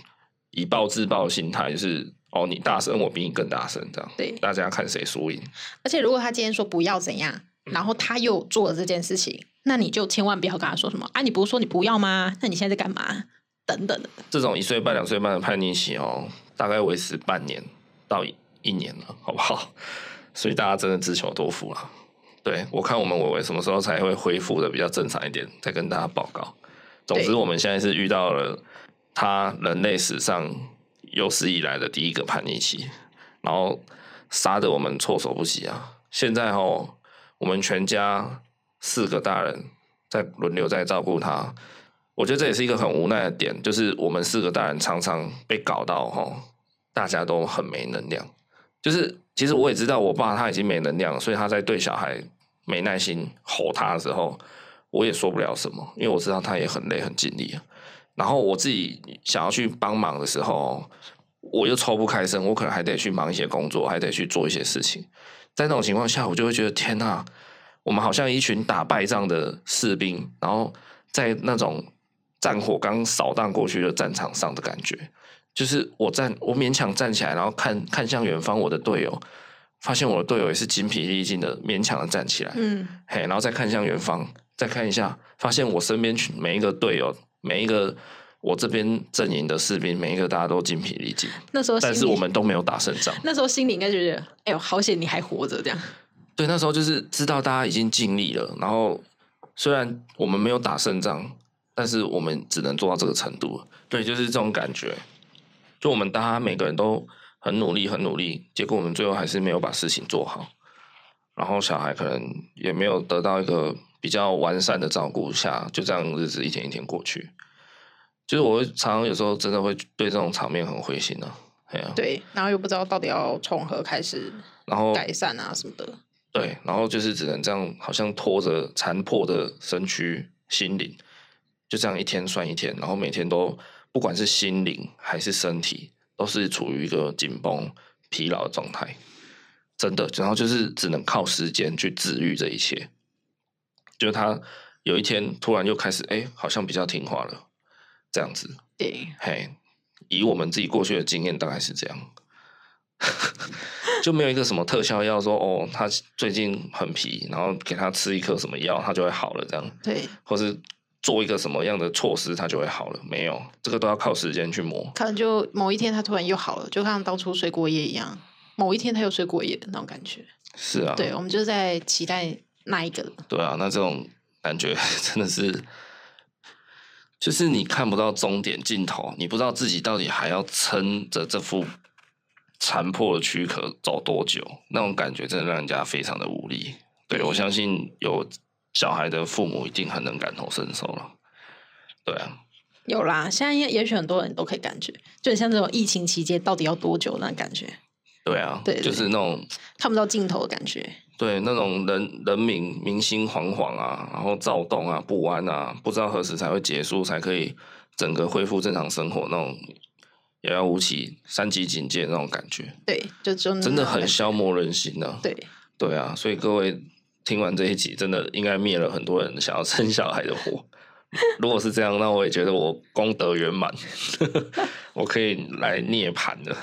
以暴制暴的心态，就是哦，你大声，我比你更大声，这样。对，大家看谁输赢。而且，如果他今天说不要怎样，然后他又做了这件事情，嗯、那你就千万不要跟他说什么啊！你不是说你不要吗？那你现在在干嘛？等等的。这种一岁半、两岁半的叛逆期哦，大概维持半年到一年了，好不好？所以大家真的自求多福了。对，我看我们伟伟什么时候才会恢复的比较正常一点，再跟大家报告。总之，我们现在是遇到了他人类史上有史以来的第一个叛逆期，然后杀得我们措手不及啊！现在哦，我们全家四个大人在轮流在照顾他，我觉得这也是一个很无奈的点，就是我们四个大人常常被搞到哦，大家都很没能量。就是其实我也知道，我爸他已经没能量，所以他在对小孩没耐心吼他的时候。我也说不了什么，因为我知道他也很累很尽力。然后我自己想要去帮忙的时候，我又抽不开身，我可能还得去忙一些工作，还得去做一些事情。在那种情况下，我就会觉得天哪，我们好像一群打败仗的士兵，然后在那种战火刚扫荡过去的战场上的感觉，就是我站，我勉强站起来，然后看看向远方，我的队友，发现我的队友也是筋疲力尽的，勉强的站起来，嗯，嘿，然后再看向远方。再看一下，发现我身边每一个队友，每一个我这边阵营的士兵，每一个大家都精疲力尽。那时候，但是我们都没有打胜仗。那时候心里应该觉得，哎呦，好险你还活着这样。对，那时候就是知道大家已经尽力了，然后虽然我们没有打胜仗，但是我们只能做到这个程度。对，就是这种感觉。就我们大家每个人都很努力，很努力，结果我们最后还是没有把事情做好。然后小孩可能也没有得到一个。比较完善的照顾下，就这样日子一天一天过去。就是我会常常有时候真的会对这种场面很灰心啊，对啊。对，然后又不知道到底要从何开始，然后改善啊什么的。对，然后就是只能这样，好像拖着残破的身躯、心灵，就这样一天算一天，然后每天都不管是心灵还是身体，都是处于一个紧绷、疲劳的状态。真的，然后就是只能靠时间去治愈这一切。就他有一天突然又开始，哎、欸，好像比较听话了，这样子。对，嘿，以我们自己过去的经验，大概是这样，就没有一个什么特效药说，哦，他最近很皮，然后给他吃一颗什么药，他就会好了，这样。对，或是做一个什么样的措施，他就会好了，没有，这个都要靠时间去磨。可能就某一天他突然又好了，就像当初睡过夜一样，某一天他又睡过夜的那种感觉。是啊，对，我们就在期待。哪一个？对啊，那这种感觉 真的是，就是你看不到终点尽头，你不知道自己到底还要撑着这副残破的躯壳走多久，那种感觉真的让人家非常的无力。对，我相信有小孩的父母一定很能感同身受了。对啊，有啦，现在也许很多人都可以感觉，就像这种疫情期间到底要多久那感觉。对啊，对，就是那种看不到尽头的感觉。对，那种人人民民心惶惶啊，然后躁动啊，不安啊，不知道何时才会结束，才可以整个恢复正常生活那种遥遥无期、三级警戒那种感觉。对，就真真的很消磨人心呢、啊。对，对啊，所以各位听完这一集，真的应该灭了很多人想要生小孩的火。如果是这样，那我也觉得我功德圆满，我可以来涅槃了，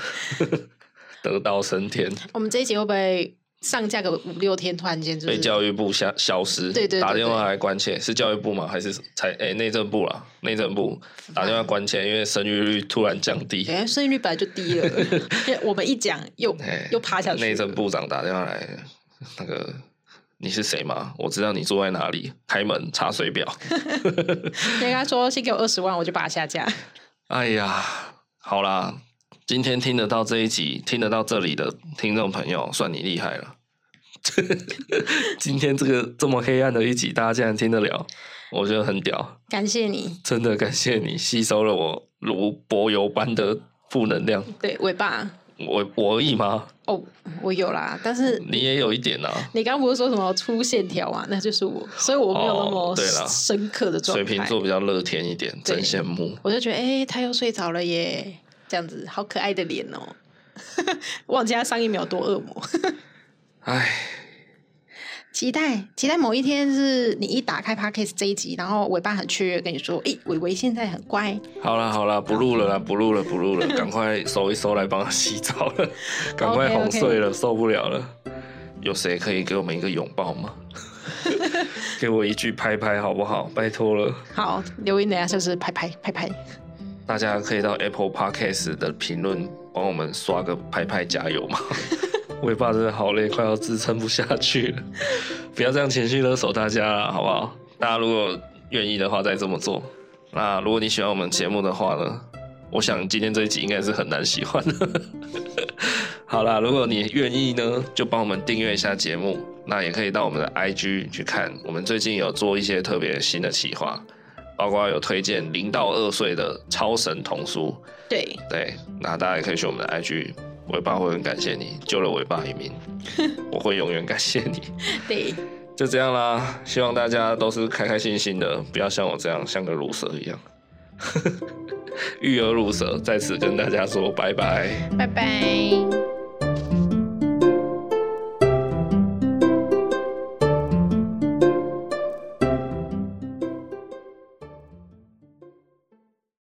得道升天。我们这一集会不会上架个五六天，突然间就被教育部消消失？对对，打电话来关切，是教育部吗？还是才诶内政部啦？内政部打电话关切，因为生育率突然降低。哎，生育率本来就低了，我们一讲又又趴下去。内政部长打电话来，那个。你是谁吗？我知道你坐在哪里。开门查水表。你跟他说先给我二十万，我就把它下架。哎呀，好啦，今天听得到这一集，听得到这里的听众朋友，算你厉害了。今天这个这么黑暗的一集，大家竟然听得了，我觉得很屌。感谢你，真的感谢你吸收了我如柏油般的负能量。对，尾巴。我我而已吗？哦，我有啦，但是你也有一点啊。你刚刚不是说什么粗线条啊？那就是我，所以我没有那么深刻的状态。水瓶座比较乐天一点，真羡慕。我就觉得，哎、欸，他又睡着了耶，这样子好可爱的脸哦、喔。忘记他上一秒多恶魔。哎。期待期待某一天是你一打开 Podcast 这一集，然后尾巴很雀跃跟你说：“诶，伟伟现在很乖。”好了好了，不录了啦，不录了不录了，赶快收一收来帮他洗澡了，赶快哄睡了，okay, okay. 受不了了。有谁可以给我们一个拥抱吗？给我一句拍拍好不好？拜托了。好，留言等下就是拍拍拍拍。大家可以到 Apple Podcast 的评论帮我们刷个拍拍加油吗？尾巴真的好累，快要支撑不下去了。不要这样情绪勒索大家了，好不好？大家如果愿意的话，再这么做。那如果你喜欢我们节目的话呢？我想今天这一集应该是很难喜欢的。好啦，如果你愿意呢，就帮我们订阅一下节目。那也可以到我们的 IG 去看，我们最近有做一些特别新的企划，包括有推荐零到二岁的超神童书。对对，那大家也可以去我们的 IG。尾巴会很感谢你救了尾巴一命，我会永远感谢你。对，就这样啦，希望大家都是开开心心的，不要像我这样像个乳蛇一样。育儿乳蛇在此跟大家说拜拜，拜拜。